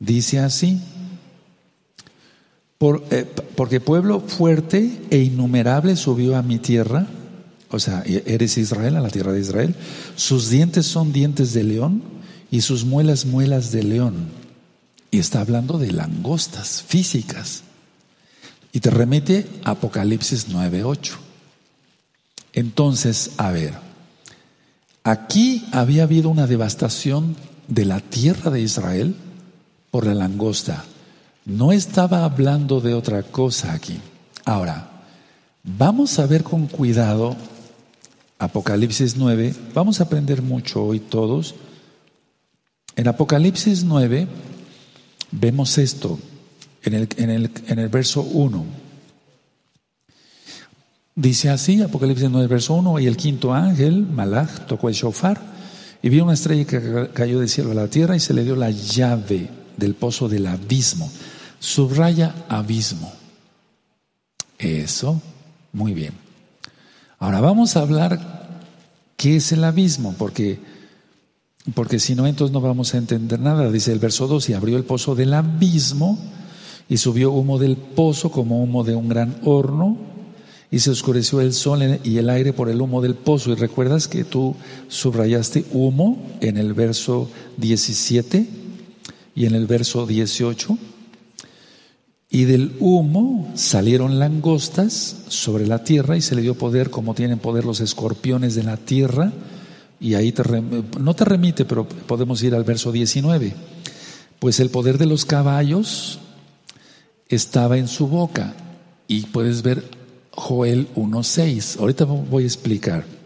dice así, eh, porque pueblo fuerte e innumerable subió a mi tierra, o sea, e-, eres Israel, a la tierra de Israel, sus dientes son dientes de león y sus muelas muelas de león. Y está hablando de langostas físicas. Y te remite a Apocalipsis 9.8. Entonces, a ver, Aquí había habido una devastación de la tierra de Israel por la langosta. No estaba hablando de otra cosa aquí. Ahora, vamos a ver con cuidado Apocalipsis 9. Vamos a aprender mucho hoy todos. En Apocalipsis 9 vemos esto en el, en el, en el verso 1. Dice así, Apocalipsis 9, verso 1, y el quinto ángel, Malach, tocó el shofar y vio una estrella que cayó del cielo a la tierra y se le dio la llave del pozo del abismo. Subraya abismo. Eso, muy bien. Ahora vamos a hablar qué es el abismo, porque, porque si no, entonces no vamos a entender nada. Dice el verso 2, y abrió el pozo del abismo y subió humo del pozo como humo de un gran horno y se oscureció el sol y el aire por el humo del pozo. Y recuerdas que tú subrayaste humo en el verso 17 y en el verso 18. Y del humo salieron langostas sobre la tierra y se le dio poder como tienen poder los escorpiones de la tierra. Y ahí te, no te remite, pero podemos ir al verso 19. Pues el poder de los caballos estaba en su boca. Y puedes ver Joel 1.6. Ahorita voy a explicar.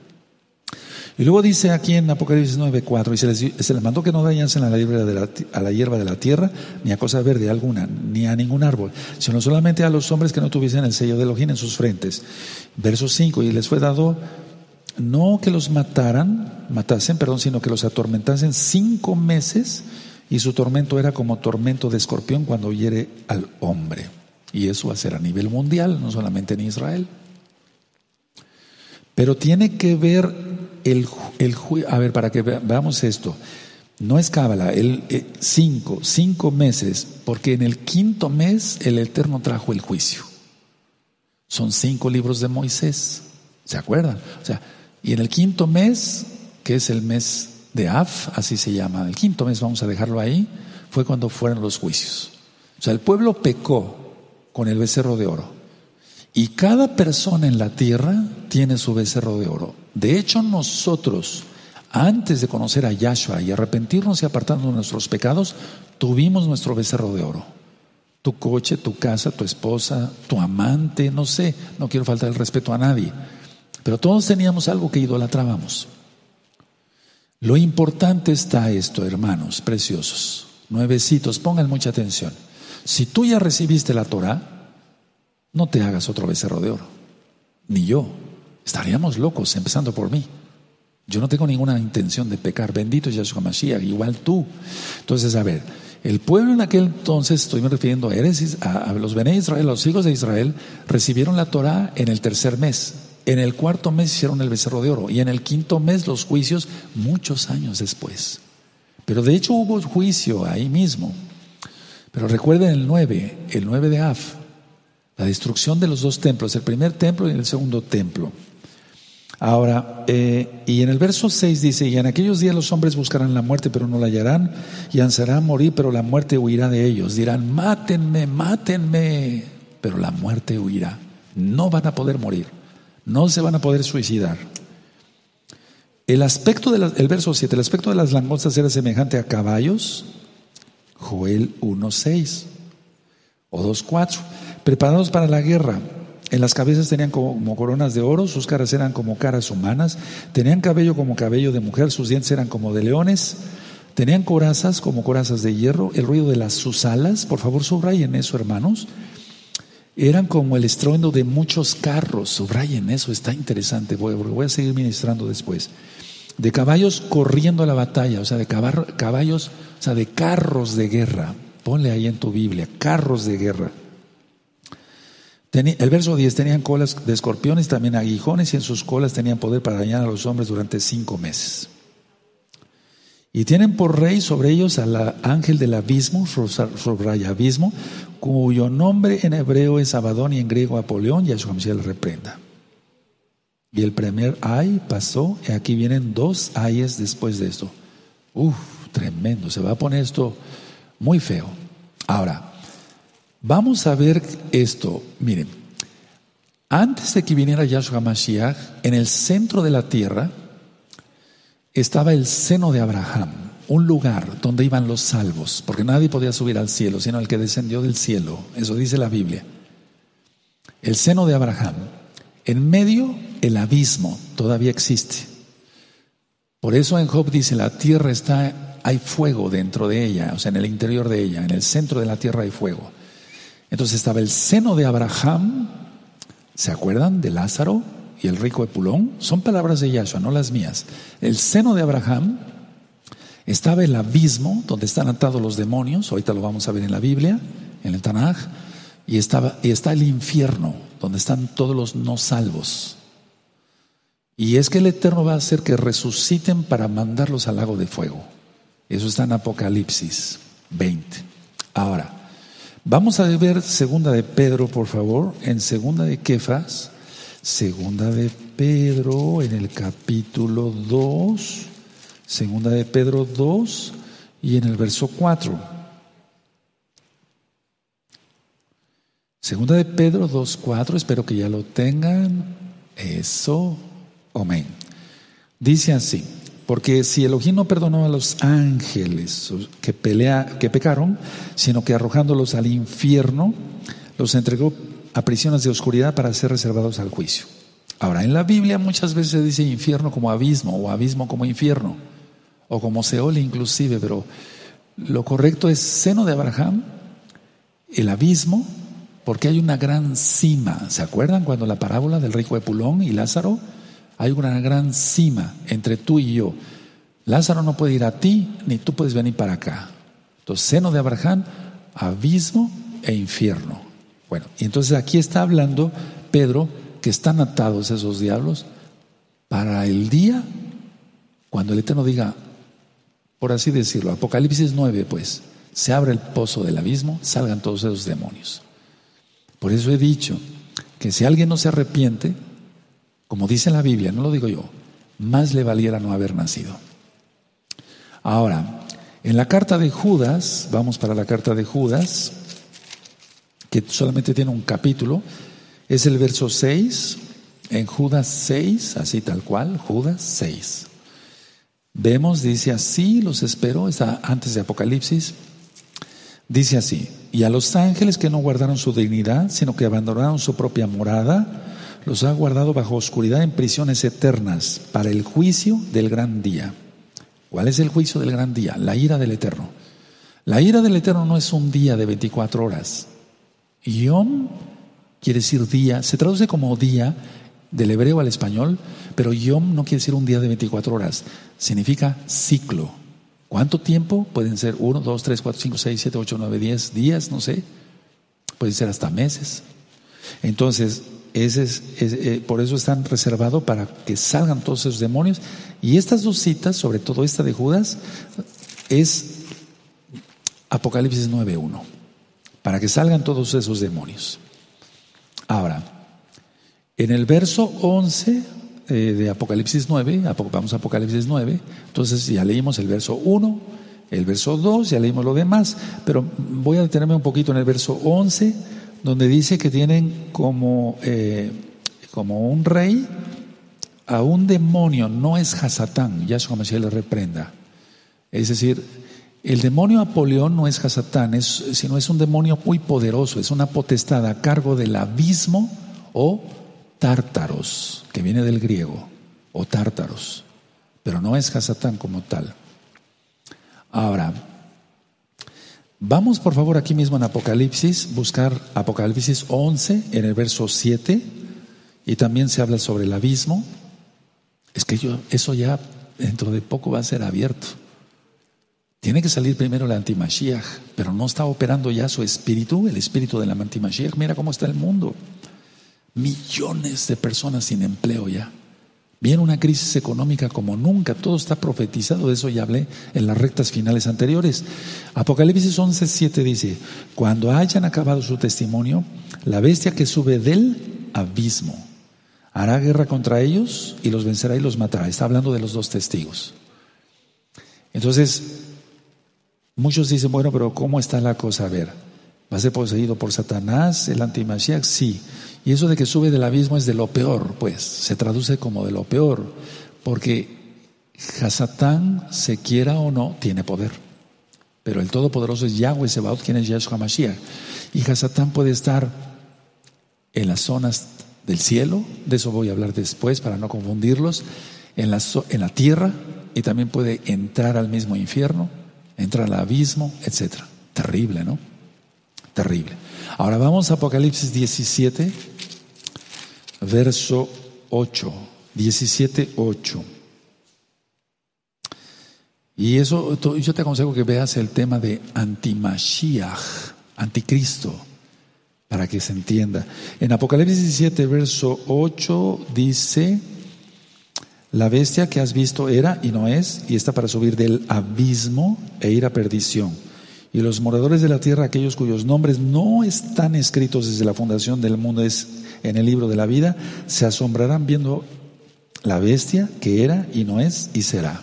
Y luego dice aquí en Apocalipsis 9:4, y se les, se les mandó que no dañasen a la, hierba de la, a la hierba de la tierra, ni a cosa verde alguna, ni a ningún árbol, sino solamente a los hombres que no tuviesen el sello de Elohim en sus frentes. Verso 5, y les fue dado no que los mataran, matasen, perdón, sino que los atormentasen cinco meses, y su tormento era como tormento de escorpión cuando hiere al hombre. Y eso va a ser a nivel mundial, no solamente en Israel. Pero tiene que ver el, el a ver, para que veamos esto, no es cábala, el eh, cinco, cinco meses, porque en el quinto mes el Eterno trajo el juicio. Son cinco libros de Moisés, ¿se acuerdan? O sea, y en el quinto mes, que es el mes de Af, así se llama, el quinto mes, vamos a dejarlo ahí, fue cuando fueron los juicios. O sea, el pueblo pecó con el becerro de oro. Y cada persona en la tierra tiene su becerro de oro. De hecho, nosotros, antes de conocer a Yahshua y arrepentirnos y apartarnos de nuestros pecados, tuvimos nuestro becerro de oro. Tu coche, tu casa, tu esposa, tu amante, no sé, no quiero faltar el respeto a nadie. Pero todos teníamos algo que idolatrábamos. Lo importante está esto, hermanos preciosos. Nuevecitos, pongan mucha atención. Si tú ya recibiste la Torah, no te hagas otro becerro de oro, ni yo. Estaríamos locos, empezando por mí. Yo no tengo ninguna intención de pecar. Bendito Yahshua Mashiach, igual tú. Entonces, a ver, el pueblo en aquel entonces, estoy me refiriendo a, a, los Bene Israel, los hijos de Israel, recibieron la Torah en el tercer mes. En el cuarto mes hicieron el becerro de oro y en el quinto mes los juicios muchos años después. Pero de hecho hubo juicio ahí mismo. Pero recuerden el 9, el 9 de Af, la destrucción de los dos templos, el primer templo y el segundo templo. Ahora, eh, y en el verso 6 dice, y en aquellos días los hombres buscarán la muerte, pero no la hallarán, y ansarán morir, pero la muerte huirá de ellos. Dirán, mátenme, mátenme, pero la muerte huirá. No van a poder morir, no se van a poder suicidar. El aspecto del verso 7, el aspecto de las langostas era semejante a caballos, Joel 1.6 o 2.4, preparados para la guerra. En las cabezas tenían como coronas de oro, sus caras eran como caras humanas, tenían cabello como cabello de mujer, sus dientes eran como de leones, tenían corazas como corazas de hierro, el ruido de las sus alas, por favor subrayen eso hermanos, eran como el estruendo de muchos carros, subrayen eso, está interesante, voy, voy a seguir ministrando después de caballos corriendo a la batalla, o sea, de caballos, o sea, de carros de guerra. Ponle ahí en tu Biblia, carros de guerra. El verso 10, tenían colas de escorpiones, también aguijones, y en sus colas tenían poder para dañar a los hombres durante cinco meses. Y tienen por rey sobre ellos al ángel del abismo, el abismo, cuyo nombre en hebreo es Abadón y en griego Apolión, y a su le reprenda. Y el primer ay pasó, y aquí vienen dos ayes después de esto. Uf, tremendo, se va a poner esto muy feo. Ahora, vamos a ver esto. Miren, antes de que viniera Yahshua Mashiach, en el centro de la tierra estaba el seno de Abraham, un lugar donde iban los salvos, porque nadie podía subir al cielo, sino el que descendió del cielo. Eso dice la Biblia. El seno de Abraham. En medio el abismo todavía existe. Por eso en Job dice, la tierra está, hay fuego dentro de ella, o sea, en el interior de ella, en el centro de la tierra hay fuego. Entonces estaba el seno de Abraham, ¿se acuerdan de Lázaro y el rico de Pulón? Son palabras de Yahshua, no las mías. El seno de Abraham estaba el abismo donde están atados los demonios, ahorita lo vamos a ver en la Biblia, en el Tanaj, y, estaba, y está el infierno, donde están todos los no salvos. Y es que el Eterno va a hacer que resuciten para mandarlos al lago de fuego. Eso está en Apocalipsis 20. Ahora, vamos a ver segunda de Pedro, por favor, en segunda de Kefas, segunda de Pedro, en el capítulo 2, segunda de Pedro 2 y en el verso 4. Segunda de Pedro 2.4, espero que ya lo tengan. Eso. Amén. Dice así, porque si Elohim no perdonó a los ángeles que, pelea, que pecaron, sino que arrojándolos al infierno, los entregó a prisiones de oscuridad para ser reservados al juicio. Ahora, en la Biblia muchas veces se dice infierno como abismo o abismo como infierno o como Seol inclusive, pero lo correcto es seno de Abraham, el abismo, porque hay una gran cima. ¿Se acuerdan cuando la parábola del rico de Pulón y Lázaro? Hay una gran cima entre tú y yo. Lázaro no puede ir a ti, ni tú puedes venir para acá. Entonces, seno de Abraham, abismo e infierno. Bueno, y entonces aquí está hablando Pedro que están atados esos diablos para el día cuando el Eterno diga, por así decirlo, Apocalipsis 9, pues, se abre el pozo del abismo, salgan todos esos demonios. Por eso he dicho que si alguien no se arrepiente, como dice la Biblia, no lo digo yo, más le valiera no haber nacido. Ahora, en la carta de Judas, vamos para la carta de Judas, que solamente tiene un capítulo, es el verso 6, en Judas 6, así tal cual, Judas 6. Vemos, dice así, los espero, está antes de Apocalipsis, dice así, y a los ángeles que no guardaron su dignidad, sino que abandonaron su propia morada, los ha guardado bajo oscuridad en prisiones eternas para el juicio del gran día. ¿Cuál es el juicio del gran día? La ira del Eterno. La ira del Eterno no es un día de 24 horas. Yom quiere decir día, se traduce como día del hebreo al español, pero Yom no quiere decir un día de 24 horas, significa ciclo. ¿Cuánto tiempo? Pueden ser 1, 2, 3, 4, 5, 6, 7, 8, 9, 10 días, no sé. Pueden ser hasta meses. Entonces, es, eh, por eso están reservados para que salgan todos esos demonios y estas dos citas, sobre todo esta de Judas, es Apocalipsis 9.1, para que salgan todos esos demonios. Ahora, en el verso 11 eh, de Apocalipsis 9, vamos a Apocalipsis 9, entonces ya leímos el verso 1, el verso 2, ya leímos lo demás, pero voy a detenerme un poquito en el verso 11, donde dice que tienen como, eh, como un rey a un demonio no es Hasatán, Yahshua Mashiach le reprenda. Es decir, el demonio Apolión no es Hasatán, es, sino es un demonio muy poderoso, es una potestad a cargo del abismo o tártaros, que viene del griego, o tártaros, pero no es Hasatán como tal. Ahora, vamos por favor aquí mismo en Apocalipsis, buscar Apocalipsis 11 en el verso 7, y también se habla sobre el abismo. Es que yo, eso ya dentro de poco va a ser abierto. Tiene que salir primero el antimashiach, pero no está operando ya su espíritu, el espíritu del antimashiach. Mira cómo está el mundo. Millones de personas sin empleo ya. Viene una crisis económica como nunca, todo está profetizado, de eso ya hablé en las rectas finales anteriores. Apocalipsis 11, 7 dice, cuando hayan acabado su testimonio, la bestia que sube del abismo hará guerra contra ellos y los vencerá y los matará. Está hablando de los dos testigos. Entonces, muchos dicen, bueno, pero ¿cómo está la cosa? A ver, ¿va a ser poseído por Satanás, el antimashiach? Sí. Y eso de que sube del abismo es de lo peor, pues, se traduce como de lo peor, porque Hasatán, se quiera o no, tiene poder. Pero el Todopoderoso es Yahweh Sebaot, quien es Yahshua Mashiach. Y Hasatán puede estar en las zonas del cielo, de eso voy a hablar después para no confundirlos, en la, en la tierra y también puede entrar al mismo infierno, entrar al abismo, etc. Terrible, ¿no? Terrible. Ahora vamos a Apocalipsis 17, verso 8. 17, 8. Y eso, yo te aconsejo que veas el tema de antimashiach, anticristo para que se entienda. En Apocalipsis 17, verso 8 dice, la bestia que has visto era y no es, y está para subir del abismo e ir a perdición. Y los moradores de la tierra, aquellos cuyos nombres no están escritos desde la fundación del mundo es en el libro de la vida, se asombrarán viendo la bestia que era y no es y será.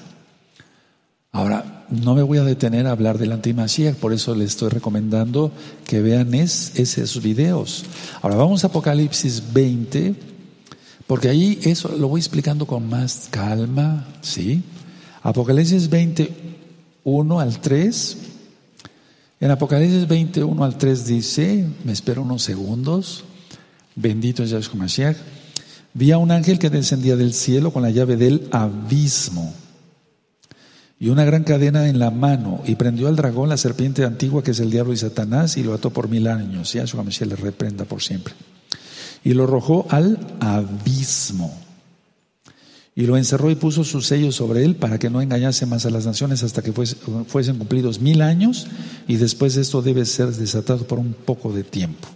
Ahora, no me voy a detener a hablar del antimashiach, por eso les estoy recomendando que vean esos videos. Ahora vamos a Apocalipsis 20, porque ahí eso lo voy explicando con más calma, ¿sí? Apocalipsis 20, 1 al 3. En Apocalipsis 20, 1 al 3 dice, me espero unos segundos, bendito es Yahshua Mashiach, Vi a un ángel que descendía del cielo con la llave del abismo y una gran cadena en la mano y prendió al dragón, la serpiente antigua que es el diablo y Satanás y lo ató por mil años. Yahshua le reprenda por siempre. Y lo arrojó al abismo. Y lo encerró y puso sus sellos sobre él para que no engañase más a las naciones hasta que fuesen cumplidos mil años y después esto debe ser desatado por un poco de tiempo.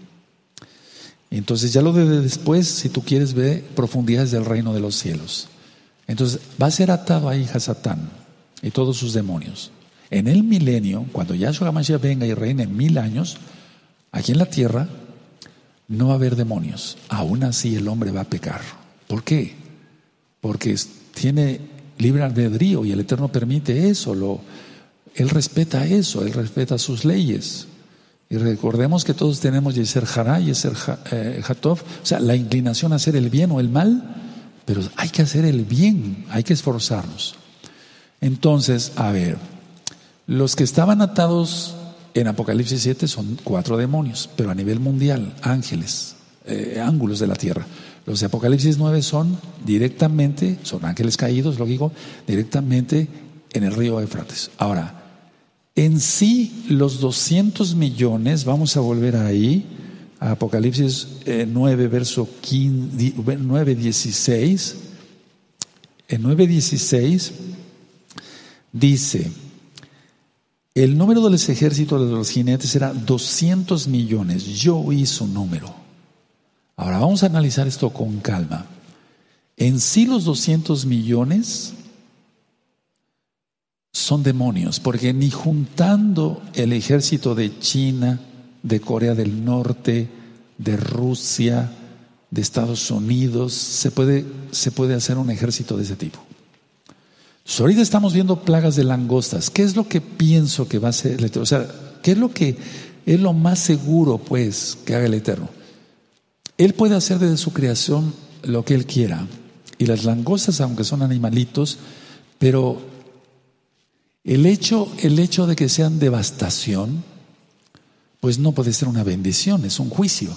Entonces ya lo de después, si tú quieres ver profundidades del reino de los cielos. Entonces va a ser atado ahí a Satán y todos sus demonios. En el milenio, cuando Yahshua HaMashiach venga y reine mil años, aquí en la tierra no va a haber demonios. Aún así el hombre va a pecar. ¿Por qué? Porque tiene libre albedrío y el Eterno permite eso. Lo, él respeta eso, él respeta sus leyes. Y recordemos que todos tenemos Yeser Hará, Yeser eh, Hatov, o sea, la inclinación a hacer el bien o el mal, pero hay que hacer el bien, hay que esforzarnos. Entonces, a ver, los que estaban atados en Apocalipsis 7 son cuatro demonios, pero a nivel mundial, ángeles, eh, ángulos de la tierra. Los de Apocalipsis 9 son directamente, son ángeles caídos, lógico, directamente en el río Éfrates. Ahora, en sí, los 200 millones, vamos a volver ahí, a Apocalipsis 9, eh, verso 9, 16. En 9, 16 dice, el número de los ejércitos de los jinetes era 200 millones. Yo oí su número. Ahora vamos a analizar esto con calma. En sí los 200 millones son demonios, porque ni juntando el ejército de China, de Corea del Norte, de Rusia, de Estados Unidos, se puede, se puede hacer un ejército de ese tipo. ahorita estamos viendo plagas de langostas. ¿Qué es lo que pienso que va a ser el Eterno? O sea, ¿qué es lo que es lo más seguro, pues, que haga el Eterno? Él puede hacer desde su creación lo que Él quiera. Y las langostas, aunque son animalitos, pero el hecho, el hecho de que sean devastación, pues no puede ser una bendición, es un juicio.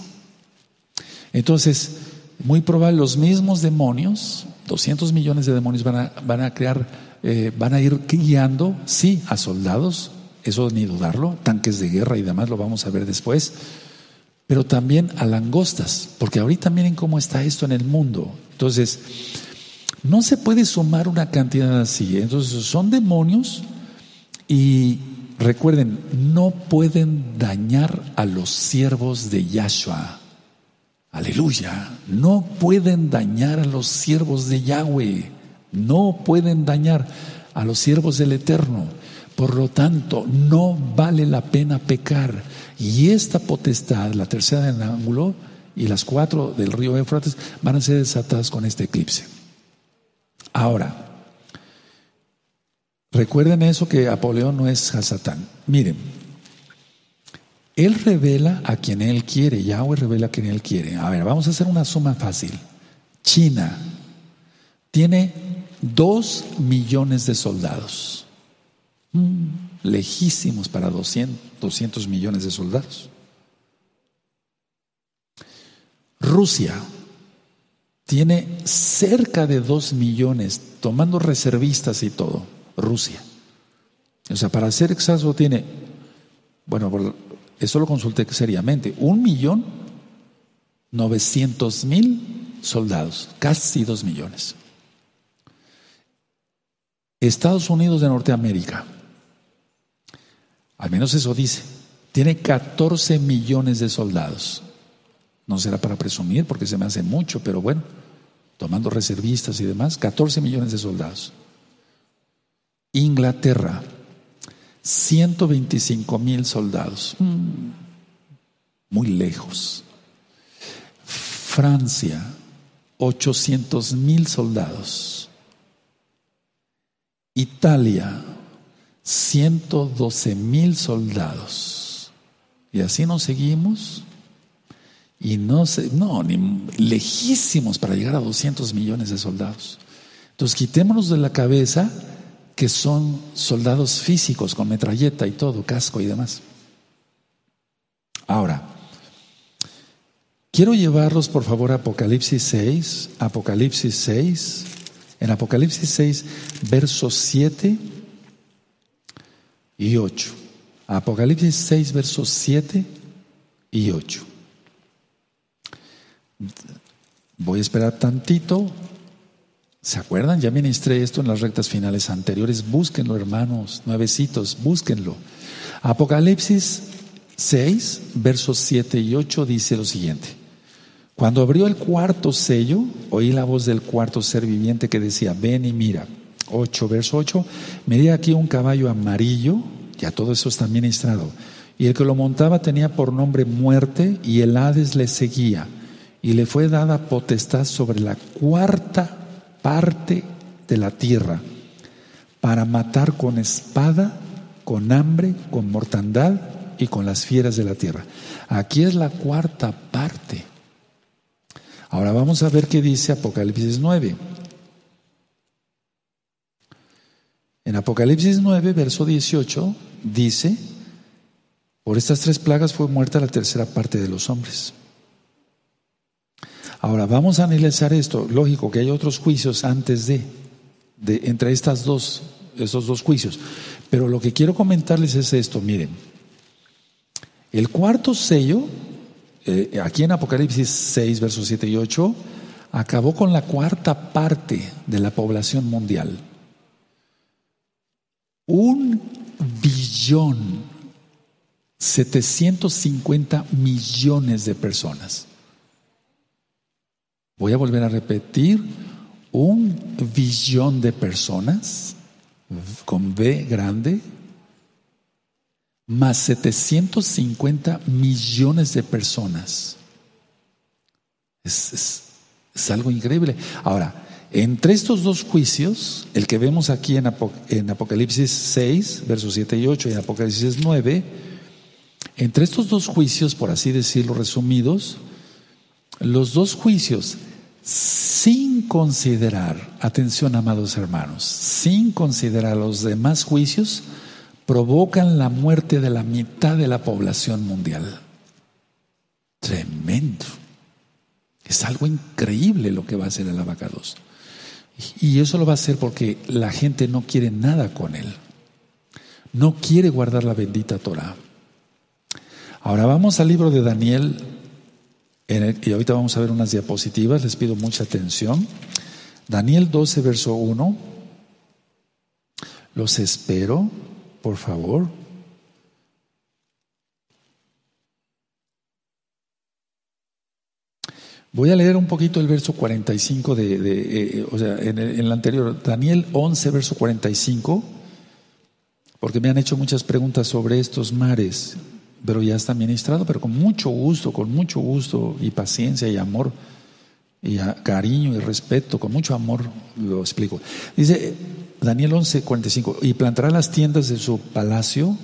Entonces, muy probable los mismos demonios, 200 millones de demonios van a, van a crear, eh, van a ir guiando, sí, a soldados, eso ni dudarlo, tanques de guerra y demás, lo vamos a ver después, pero también a langostas, porque ahorita miren cómo está esto en el mundo. Entonces, no se puede sumar una cantidad así. Entonces, son demonios y recuerden, no pueden dañar a los siervos de Yahshua. Aleluya. No pueden dañar a los siervos de Yahweh. No pueden dañar a los siervos del Eterno. Por lo tanto, no vale la pena pecar. Y esta potestad, la tercera del ángulo y las cuatro del río Éufrates, van a ser desatadas con este eclipse. Ahora, Recuerden eso que Apoleón no es Hasatán. Miren, él revela a quien él quiere, Yahweh revela a quien él quiere. A ver, vamos a hacer una suma fácil. China tiene dos millones de soldados. Lejísimos para 200, 200 millones de soldados. Rusia tiene cerca de dos millones, tomando reservistas y todo. Rusia. O sea, para ser exacto tiene, bueno, eso lo consulté seriamente, un millón novecientos mil soldados, casi dos millones. Estados Unidos de Norteamérica, al menos eso dice, tiene 14 millones de soldados. No será para presumir porque se me hace mucho, pero bueno, tomando reservistas y demás, 14 millones de soldados. Inglaterra, 125 mil soldados, mm. muy lejos. Francia, 800 mil soldados. Italia, 112 mil soldados. Y así nos seguimos. Y no, se, no, ni lejísimos para llegar a 200 millones de soldados. Entonces quitémonos de la cabeza que son soldados físicos con metralleta y todo, casco y demás. Ahora, Quiero llevarlos, por favor, a Apocalipsis 6, Apocalipsis 6, en Apocalipsis 6, versos 7 y 8. Apocalipsis 6, versos 7 y 8. Voy a esperar tantito. ¿Se acuerdan? Ya ministré esto en las rectas finales anteriores. Búsquenlo, hermanos, nuevecitos, búsquenlo. Apocalipsis 6, versos 7 y 8 dice lo siguiente. Cuando abrió el cuarto sello, oí la voz del cuarto ser viviente que decía, ven y mira. 8, verso 8, di aquí un caballo amarillo, ya todo eso está ministrado, y el que lo montaba tenía por nombre muerte, y el Hades le seguía, y le fue dada potestad sobre la cuarta parte de la tierra, para matar con espada, con hambre, con mortandad y con las fieras de la tierra. Aquí es la cuarta parte. Ahora vamos a ver qué dice Apocalipsis 9. En Apocalipsis 9, verso 18, dice, por estas tres plagas fue muerta la tercera parte de los hombres. Ahora vamos a analizar esto. Lógico que hay otros juicios antes de, de entre estas dos, esos dos juicios. Pero lo que quiero comentarles es esto, miren. El cuarto sello, eh, aquí en Apocalipsis 6, versos 7 y 8, acabó con la cuarta parte de la población mundial. Un billón 750 millones de personas. Voy a volver a repetir, un billón de personas con B grande más 750 millones de personas. Es, algo increíble. Ahora, entre estos dos juicios, el que vemos aquí en, Apocalipsis 6, versos 7 y 8, y en Apocalipsis 9, entre estos dos juicios, por así decirlo, resumidos, los dos juicios, sin considerar, atención amados hermanos, sin considerar los demás juicios, provocan la muerte de la mitad de la población mundial. Tremendo. Es algo increíble lo que va a hacer el abacados. Y eso lo va a hacer porque la gente no quiere nada con él. No quiere guardar la bendita Torah. Ahora vamos al libro de Daniel. y ahorita vamos a ver unas diapositivas. Les pido mucha atención. Daniel 12, verso 1. Los espero por favor. Voy a leer un poquito el verso 45 de, de eh, o sea, en el, anterior, Daniel 11, verso 45, porque me han hecho muchas preguntas sobre estos mares, pero ya está ministrado, pero con mucho gusto, con mucho gusto y paciencia y amor y cariño y respeto, con mucho amor lo explico. Dice, Daniel 11, 45, y plantará las tiendas de su palacio,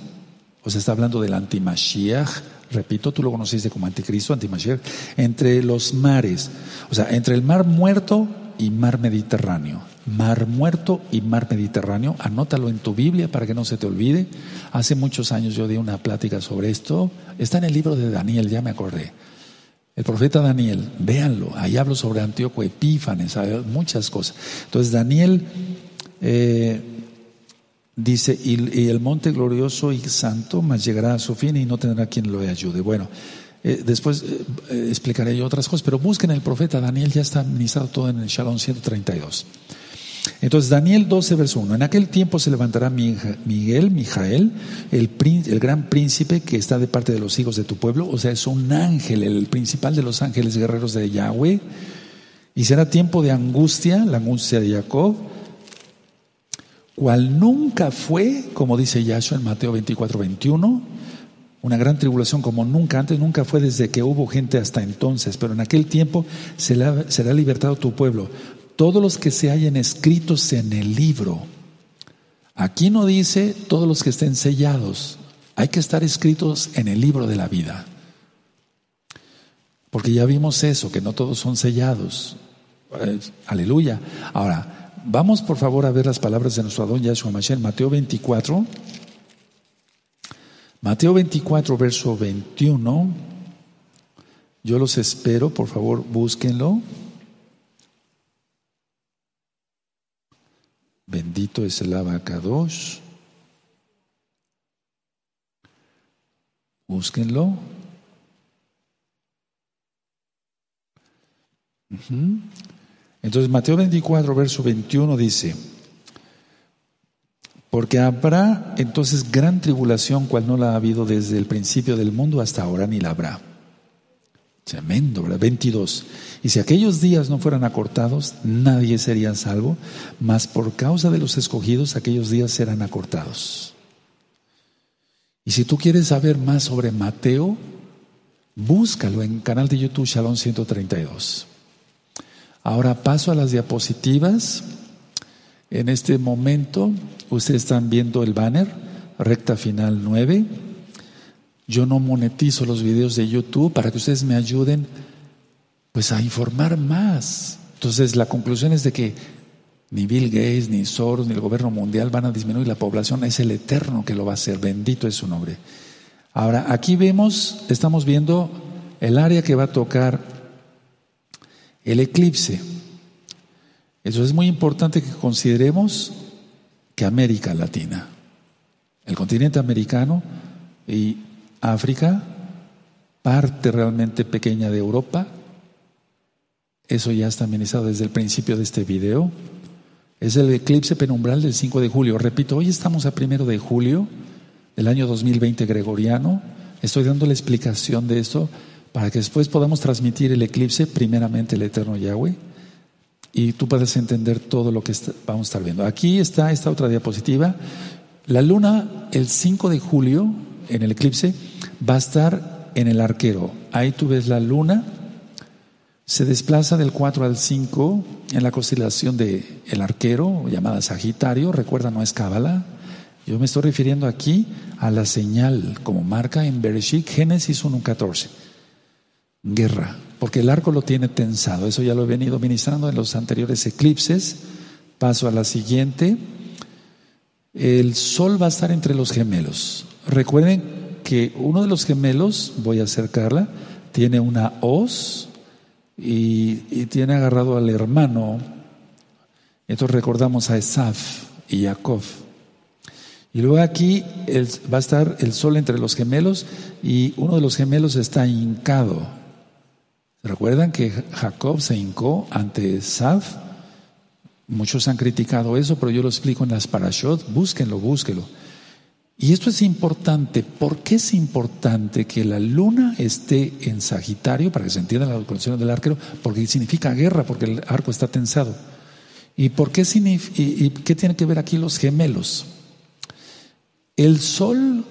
o sea, está hablando del antimashiach, repito, tú lo conociste como anticristo, antimashiach, entre los mares, o sea, entre el mar muerto y mar Mediterráneo. Mar muerto y mar Mediterráneo, anótalo en tu Biblia para que no se te olvide. Hace muchos años yo di una plática sobre esto, está en el libro de Daniel, ya me acordé. El profeta Daniel, véanlo, ahí hablo sobre Antíoco Epífanes, muchas cosas. Entonces Daniel eh, dice, y, el monte glorioso y santo más llegará a su fin y no tendrá quien lo ayude. Bueno, eh, después eh, explicaré yo otras cosas, pero busquen el profeta Daniel, ya está ministrado todo en el Shalom 132. Entonces, Daniel 12, verso 1. En aquel tiempo se levantará Miguel, Mijael, el, el, gran príncipe que está de parte de los hijos de tu pueblo, o sea, es un ángel, el principal de los ángeles guerreros de Yahweh, y será tiempo de angustia, la angustia de Jacob, cual nunca fue, como dice Yahshua en Mateo 24, 21, una gran tribulación como nunca antes, nunca fue desde que hubo gente hasta entonces, pero en aquel tiempo será, será libertado tu pueblo. Todos los que se hayan escritos en el libro. Aquí no dice todos los que estén sellados, hay que estar escritos en el libro de la vida. Porque ya vimos eso, que no todos son sellados. Eh, aleluya. Ahora, Vamos por favor a ver las palabras de nuestro Adón Yahshua Mashiach, Mateo 24. Mateo 24, verso 21. Yo los espero, por favor, búsquenlo. Bendito es el abacados. Búsquenlo. Entonces Mateo 24, verso 21 dice, porque habrá entonces gran tribulación cual no la ha habido desde el principio del mundo hasta ahora ni la habrá. Tremendo, ¿verdad? 22. Y si aquellos días no fueran acortados, nadie sería salvo, mas por causa de los escogidos aquellos días serán acortados. Y si tú quieres saber más sobre Mateo, búscalo en canal de YouTube Shalom 132. Ahora paso a las diapositivas. En este momento, ustedes están viendo el banner, recta final 9. Yo no monetizo los videos de YouTube para que ustedes me ayuden pues a informar más. Entonces la conclusión es de que ni Bill Gates, ni Soros, ni el gobierno mundial van a disminuir la población, es el Eterno que lo va a hacer, bendito es su nombre. Ahora, aquí vemos, estamos viendo el área que va a tocar el eclipse. Eso es muy importante que consideremos que América Latina, el continente americano y África, parte realmente pequeña de Europa, eso ya está amenizado desde el principio de este video, es el eclipse penumbral del 5 de julio. Repito, hoy estamos a primero de julio del año 2020 gregoriano. Estoy dando la explicación de esto para que después podamos transmitir el eclipse, primeramente el eterno Yahweh, y tú puedas entender todo lo que vamos a estar viendo. Aquí está esta otra diapositiva. La luna, el 5 de julio, en el eclipse, va a estar en el arquero. Ahí tú ves la luna, se desplaza del 4 al 5 en la constelación de el arquero, llamada Sagitario, recuerda, no es Cábala. Yo me estoy refiriendo aquí a la señal como marca en Bereshit, Génesis 1.14 guerra, porque el arco lo tiene tensado. Eso ya lo he venido ministrando en los anteriores eclipses. Paso a la siguiente. El sol va a estar entre los gemelos. Recuerden que uno de los gemelos, voy a acercarla, tiene una hoz y, tiene agarrado al hermano. Entonces recordamos a Esaf y Jacob. Y luego aquí va a estar el sol entre los gemelos y uno de los gemelos está hincado. ¿Recuerdan que Jacob se hincó ante Saf? Muchos han criticado eso, pero yo lo explico en las parashot. Búsquenlo, búsquenlo. Y esto es importante. ¿Por qué es importante que la luna esté en Sagitario? Para que se entienda la condición del arquero. Porque significa guerra, porque el arco está tensado. ¿Y por qué, y, qué tiene que ver aquí los gemelos? El sol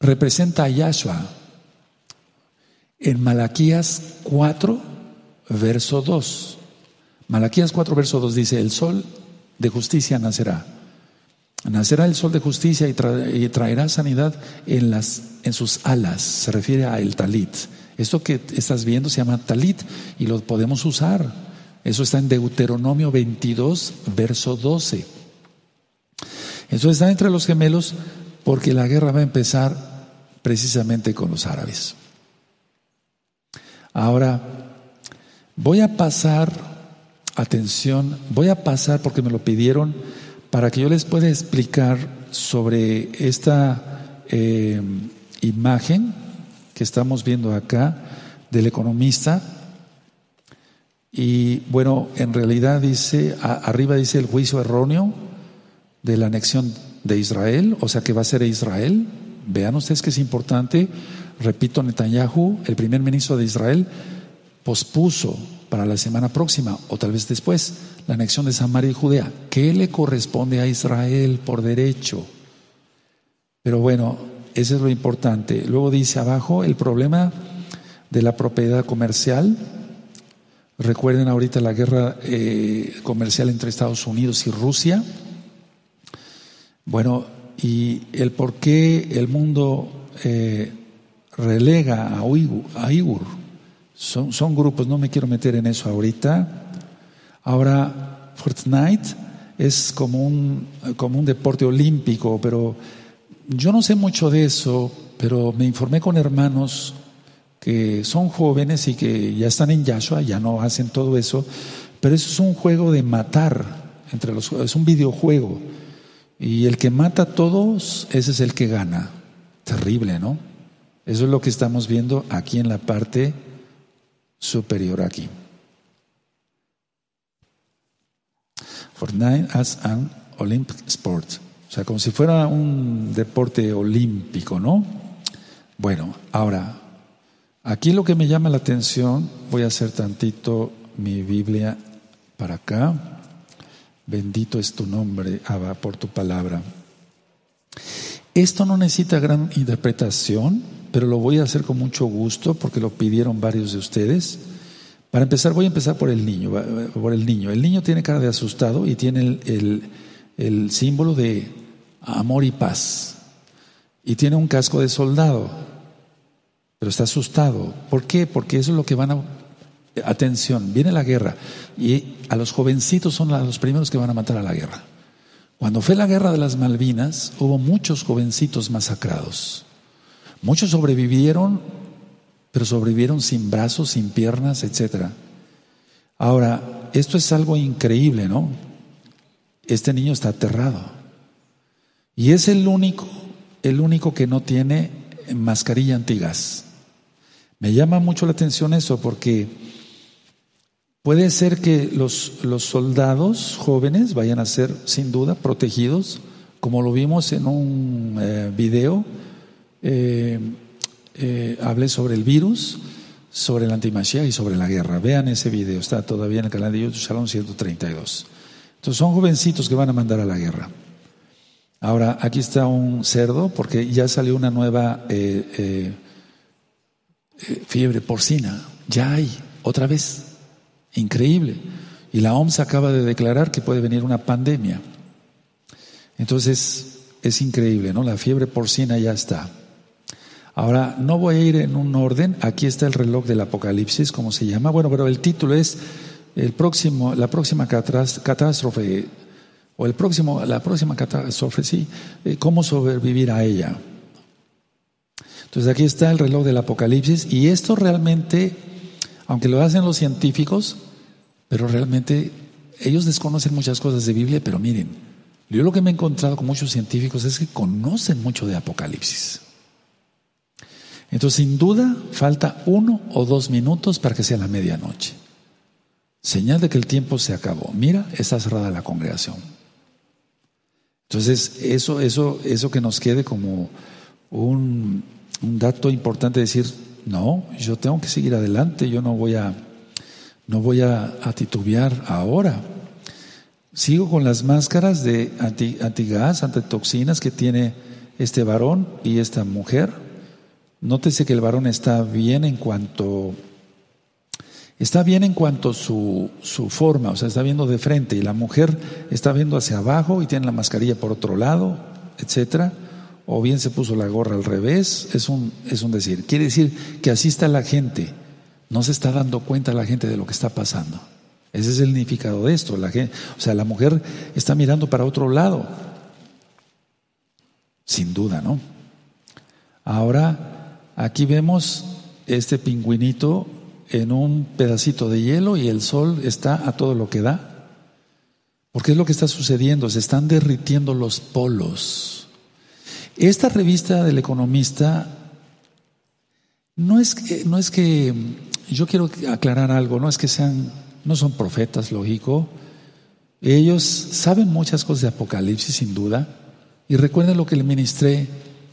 representa a Yahshua, en Malaquías 4, verso 2. Malaquías 4, verso 2 dice, el sol de justicia nacerá. Nacerá el sol de justicia y, traerá sanidad en, las, en sus alas. Se refiere a el talit. Esto que estás viendo se llama talit y lo podemos usar. Eso está en Deuteronomio 22, verso 12. Eso está entre los gemelos porque la guerra va a empezar precisamente con los árabes. Ahora, voy a pasar, atención, voy a pasar porque me lo pidieron para que yo les pueda explicar sobre esta eh, imagen que estamos viendo acá del economista. Y bueno, en realidad dice, arriba dice el juicio erróneo de la anexión de Israel, o sea que va a ser Israel. Vean ustedes que es importante repito, Netanyahu, el primer ministro de Israel, pospuso para la semana próxima o tal vez después la anexión de Samaria y Judea. ¿Qué le corresponde a Israel por derecho? Pero bueno, eso es lo importante. Luego dice abajo el problema de la propiedad comercial. Recuerden ahorita la guerra eh, comercial entre Estados Unidos y Rusia. Bueno, y el por qué el mundo eh, relega a Uyghur. Son, son grupos, no me quiero meter en eso ahorita. Ahora, Fortnite es como un, como un deporte olímpico, pero yo no sé mucho de eso, pero me informé con hermanos que son jóvenes y que ya están en Yahshua, ya no hacen todo eso, pero eso es un juego de matar entre los es un videojuego. Y el que mata a todos, ese es el que gana. Terrible, ¿no? Eso es lo que estamos viendo aquí en la parte superior aquí. Fortnite as an Olympic sport. O sea, como si fuera un deporte olímpico, ¿no? Bueno, ahora, aquí lo que me llama la atención, voy a hacer tantito mi Biblia para acá. Bendito es tu nombre, Abba, por tu palabra. Esto no necesita gran interpretación, pero lo voy a hacer con mucho gusto porque lo pidieron varios de ustedes. Para empezar, voy a empezar por el niño, por el niño. El niño tiene cara de asustado y tiene el, símbolo de amor y paz. Y tiene un casco de soldado, pero está asustado. ¿Por qué? Porque eso es lo que van a... Atención, viene la guerra y a los jovencitos son los primeros que van a matar a la guerra. Cuando fue la guerra de las Malvinas, hubo muchos jovencitos masacrados. Muchos sobrevivieron pero sobrevivieron sin brazos, sin piernas, etc. Ahora, esto es algo increíble, ¿no? Este niño está aterrado. Y es el único, el único que no tiene mascarilla antigas. Me llama mucho la atención eso porque puede ser que los, los soldados jóvenes vayan a ser sin duda protegidos, como lo vimos en un eh, video. Eh, eh, hablé sobre el virus, sobre la antimachía y sobre la guerra. Vean ese video, está todavía en el canal de YouTube Salón 132. Entonces son jovencitos que van a mandar a la guerra. Ahora, aquí está un cerdo porque ya salió una nueva eh, eh, fiebre porcina. Ya hay, otra vez. Increíble. Y la OMS acaba de declarar que puede venir una pandemia. Entonces, es increíble, ¿no? La fiebre porcina ya está. Ahora, no voy a ir en un orden, aquí está el reloj del Apocalipsis, como se llama. Bueno, pero el título es el próximo, la próxima catástrofe, o el próximo, la próxima catástrofe, sí, eh, cómo sobrevivir a ella. Entonces aquí está el reloj del Apocalipsis, y esto realmente, aunque lo hacen los científicos, pero realmente ellos desconocen muchas cosas de Biblia, pero miren, yo lo que me he encontrado con muchos científicos es que conocen mucho de Apocalipsis. Entonces, sin duda, falta uno o dos minutos para que sea la medianoche. Señal de que el tiempo se acabó. Mira, está cerrada la congregación. Entonces, eso, eso, eso que nos quede como un, dato importante, decir, no, yo tengo que seguir adelante, yo no voy a, no voy a, titubear ahora. Sigo con las máscaras de anti, antigas, antitoxinas que tiene este varón y esta mujer Nótese que el varón está bien en cuanto está bien en cuanto su, su forma, o sea, está viendo de frente y la mujer está viendo hacia abajo y tiene la mascarilla por otro lado, etcétera, o bien se puso la gorra al revés, es un, es un decir. Quiere decir que así está la gente, no se está dando cuenta la gente de lo que está pasando. Ese es el significado de esto. O sea, la mujer está mirando para otro lado, sin duda, ¿no? Ahora Aquí vemos este pingüinito en un pedacito de hielo y el sol está a todo lo que da. Porque es lo que está sucediendo, se están derritiendo los polos. Esta revista del economista no es que, no es que yo quiero aclarar algo, no es que sean, no son profetas, lógico. Ellos saben muchas cosas de Apocalipsis, sin duda. Y recuerden lo que le ministré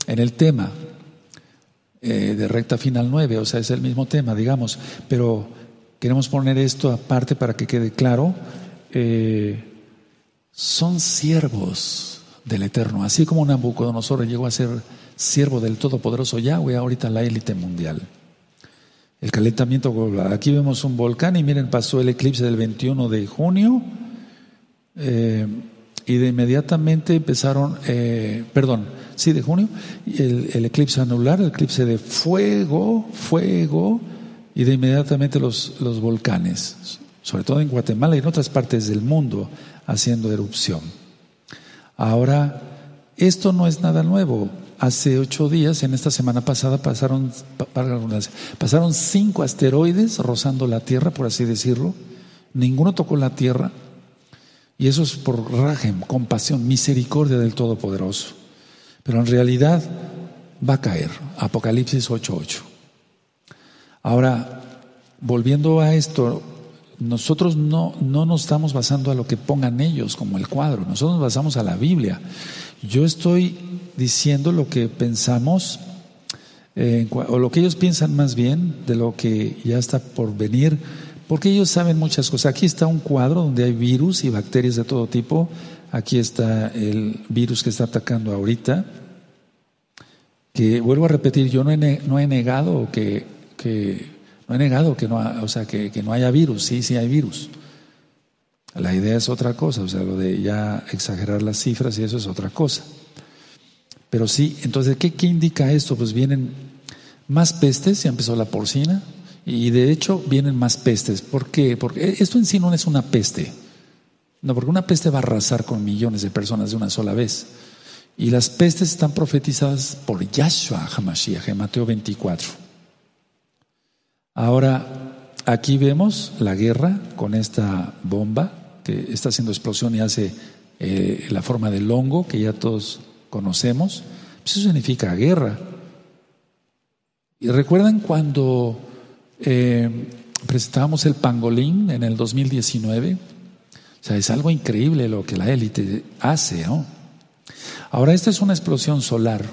en el tema. Eh, de recta final 9, o sea, es el mismo tema, digamos, pero queremos poner esto aparte para que quede claro. Eh, son siervos del Eterno, así como Nabucodonosor llegó a ser siervo del Todopoderoso Yahweh, ahorita la élite mundial. El calentamiento global. Aquí vemos un volcán y miren, pasó el eclipse del 21 de junio. Eh, y de inmediatamente empezaron, eh, perdón, sí, de junio, el, eclipse anular, el eclipse de fuego, fuego, y de inmediatamente los, los volcanes, sobre todo en Guatemala y en otras partes del mundo, haciendo erupción. Ahora, esto no es nada nuevo. hace ocho días, en esta semana pasada, pasaron, pasaron cinco asteroides rozando la Tierra, por así decirlo. Ninguno tocó la Tierra. Y eso es por rajem, compasión, misericordia del Todopoderoso. Pero en realidad va a caer. Apocalipsis 8.8. Ahora, volviendo a esto, nosotros no, no nos estamos basando a lo que pongan ellos como el cuadro, nosotros nos basamos a la Biblia. Yo estoy diciendo lo que pensamos, eh, o lo que ellos piensan más bien de lo que ya está por venir, porque ellos saben muchas cosas. Aquí está un cuadro donde hay virus y bacterias de todo tipo. Aquí está el virus que está atacando ahorita. Que vuelvo a repetir, yo no he, no he negado que, no he negado que no, o que, que no haya virus. Sí, sí hay virus. La idea es otra cosa, o sea, lo de ya exagerar las cifras y eso es otra cosa. Pero sí, entonces, ¿qué, indica esto? Pues vienen más pestes, ya empezó la porcina, y de hecho vienen más pestes. ¿Por qué? Porque esto en sí no es una peste. No, porque una peste va a arrasar con millones de personas de una sola vez. Y las pestes están profetizadas por Yahshua Hamashiach en Mateo 24. Ahora, aquí vemos la guerra con esta bomba que está haciendo explosión y hace eh, la forma del hongo que ya todos conocemos, pues eso significa guerra. Y recuerdan cuando eh, presentábamos el pangolín en el 2019, o sea, es algo increíble lo que la élite hace, ¿no? Ahora, esta es una explosión solar.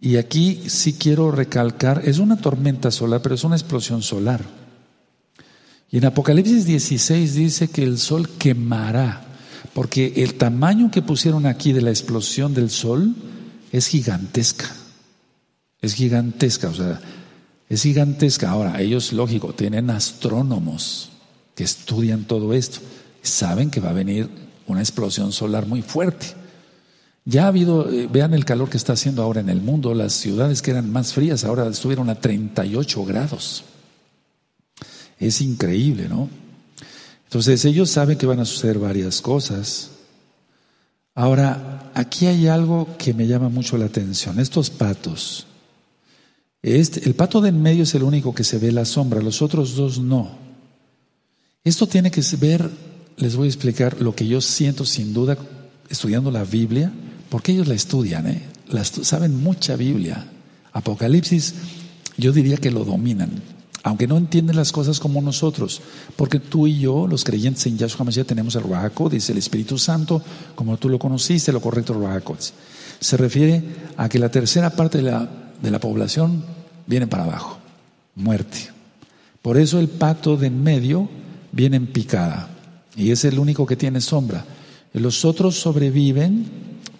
Y aquí sí quiero recalcar, es una tormenta solar, pero es una explosión solar. Y en Apocalipsis 16 dice que el sol quemará porque el tamaño que pusieron aquí de la explosión del sol es gigantesca. Es gigantesca, o sea, es gigantesca. Ahora, ellos, lógico, tienen astrónomos que estudian todo esto. Saben que va a venir una explosión solar muy fuerte. Ya ha habido, eh, vean el calor que está haciendo ahora en el mundo, las ciudades que eran más frías ahora estuvieron a 38 grados. Es increíble, ¿no? Entonces ellos saben que van a suceder varias cosas. Ahora, aquí hay algo que me llama mucho la atención. Estos patos. Este, el pato de en medio es el único que se ve la sombra, los otros dos no. Esto tiene que ver, les voy a explicar lo que yo siento sin duda estudiando la Biblia, porque ellos la estudian, ¿eh? saben mucha Biblia. Apocalipsis, yo diría que lo dominan aunque no entienden las cosas como nosotros, porque tú y yo, los creyentes en Yahshua Mashiach, tenemos el Ruach dice el Espíritu Santo, como tú lo conociste, lo correcto Ruach Se refiere a que la tercera parte de la, de la población viene para abajo, muerte. Por eso el pato de en medio viene en picada, y es el único que tiene sombra. Los otros sobreviven,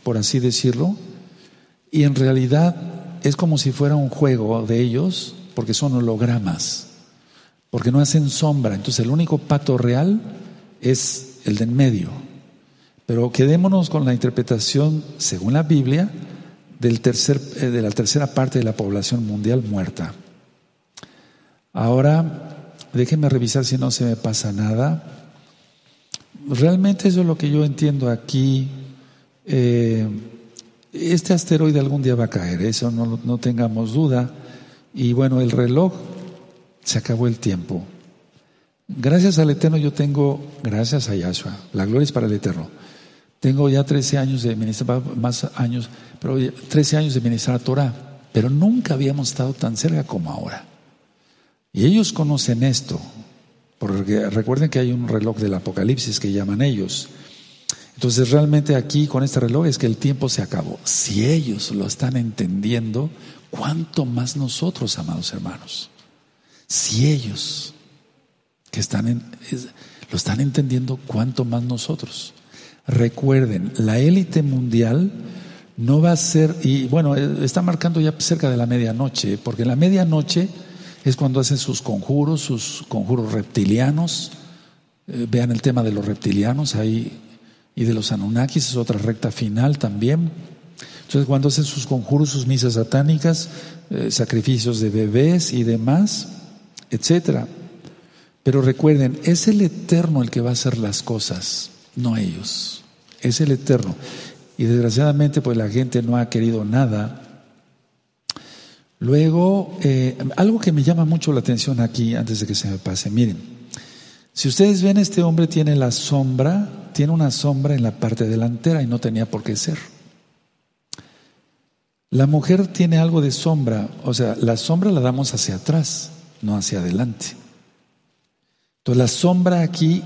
por así decirlo, y en realidad es como si fuera un juego de ellos porque son hologramas, porque no hacen sombra. Entonces el único pato real es el de en medio. Pero quedémonos con la interpretación, según la Biblia, del tercer, eh, de la tercera parte de la población mundial muerta. Ahora, déjenme revisar si no se me pasa nada. Realmente eso es lo que yo entiendo aquí. Eh, este asteroide algún día va a caer, eso no, no tengamos duda. Y bueno, el reloj se acabó el tiempo. Gracias al Eterno yo tengo, gracias a Yahshua, la gloria es para el Eterno. Tengo ya 13 años de ministrar, más años, pero 13 años de ministrar Torah, pero nunca habíamos estado tan cerca como ahora. Y ellos conocen esto, porque recuerden que hay un reloj del Apocalipsis que llaman ellos. Entonces realmente aquí con este reloj es que el tiempo se acabó. Si ellos lo están entendiendo, ¿Cuánto más nosotros, amados hermanos? Si ellos que están en, lo están entendiendo, ¿cuánto más nosotros? Recuerden, la élite mundial no va a ser, y bueno, eh, está marcando ya cerca de la medianoche, porque en la medianoche es cuando hacen sus conjuros, sus conjuros reptilianos. Eh, vean el tema de los reptilianos ahí y de los Anunnakis, es otra recta final también. Entonces, cuando hacen sus conjuros, sus misas satánicas, eh, sacrificios de bebés y demás, etcétera. Pero recuerden, es el Eterno el que va a hacer las cosas, no ellos. Es el Eterno. y desgraciadamente pues la gente no ha querido nada. Luego, eh, algo que me llama mucho la atención aquí, antes de que se me pase, miren, si ustedes ven, este hombre tiene la sombra, tiene una sombra en la parte delantera y no tenía por qué ser. La mujer tiene algo de sombra, o sea, la sombra la damos hacia atrás, no hacia adelante. Entonces la sombra aquí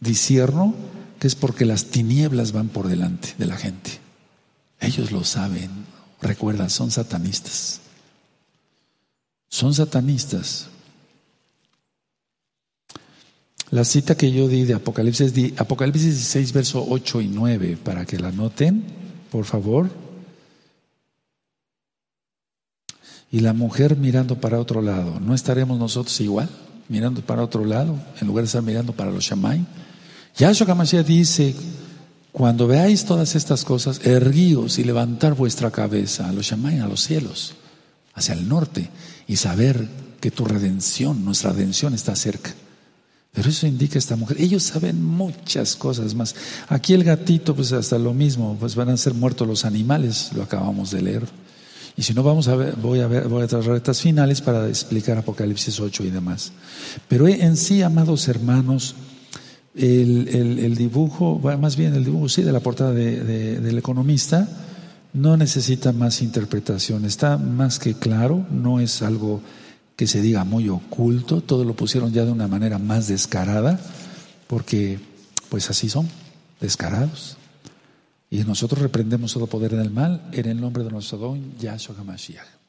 discierno que es porque las tinieblas van por delante de la gente. Ellos lo saben, recuerda, son satanistas. Son satanistas. La cita que yo di de Apocalipsis, di, Apocalipsis 16, verso 8 y 9, para que la noten, por favor. Y la mujer mirando para otro lado. ¿No estaremos nosotros igual? Mirando para otro lado, en lugar de estar mirando para los Shamay. Yahshua Hamashiach dice, cuando veáis todas estas cosas, erguíos y levantar vuestra cabeza a los Shamay, a los cielos, hacia el norte, y saber que tu redención, nuestra redención está cerca. Pero eso indica esta mujer. Ellos saben muchas cosas más. Aquí el gatito, pues hasta lo mismo, pues van a ser muertos los animales, lo acabamos de leer. Y si no, vamos a ver, voy a ver, voy a traer estas finales para explicar Apocalipsis 8 y demás. Pero en sí, amados hermanos, el, el, dibujo, más bien el dibujo, sí, de la portada de, del economista, no necesita más interpretación, está más que claro, no es algo que se diga muy oculto, todo lo pusieron ya de una manera más descarada, porque pues así son, descarados. Y nosotros reprendemos todo poder del mal en el nombre de nuestro don Yahshua HaMashiach.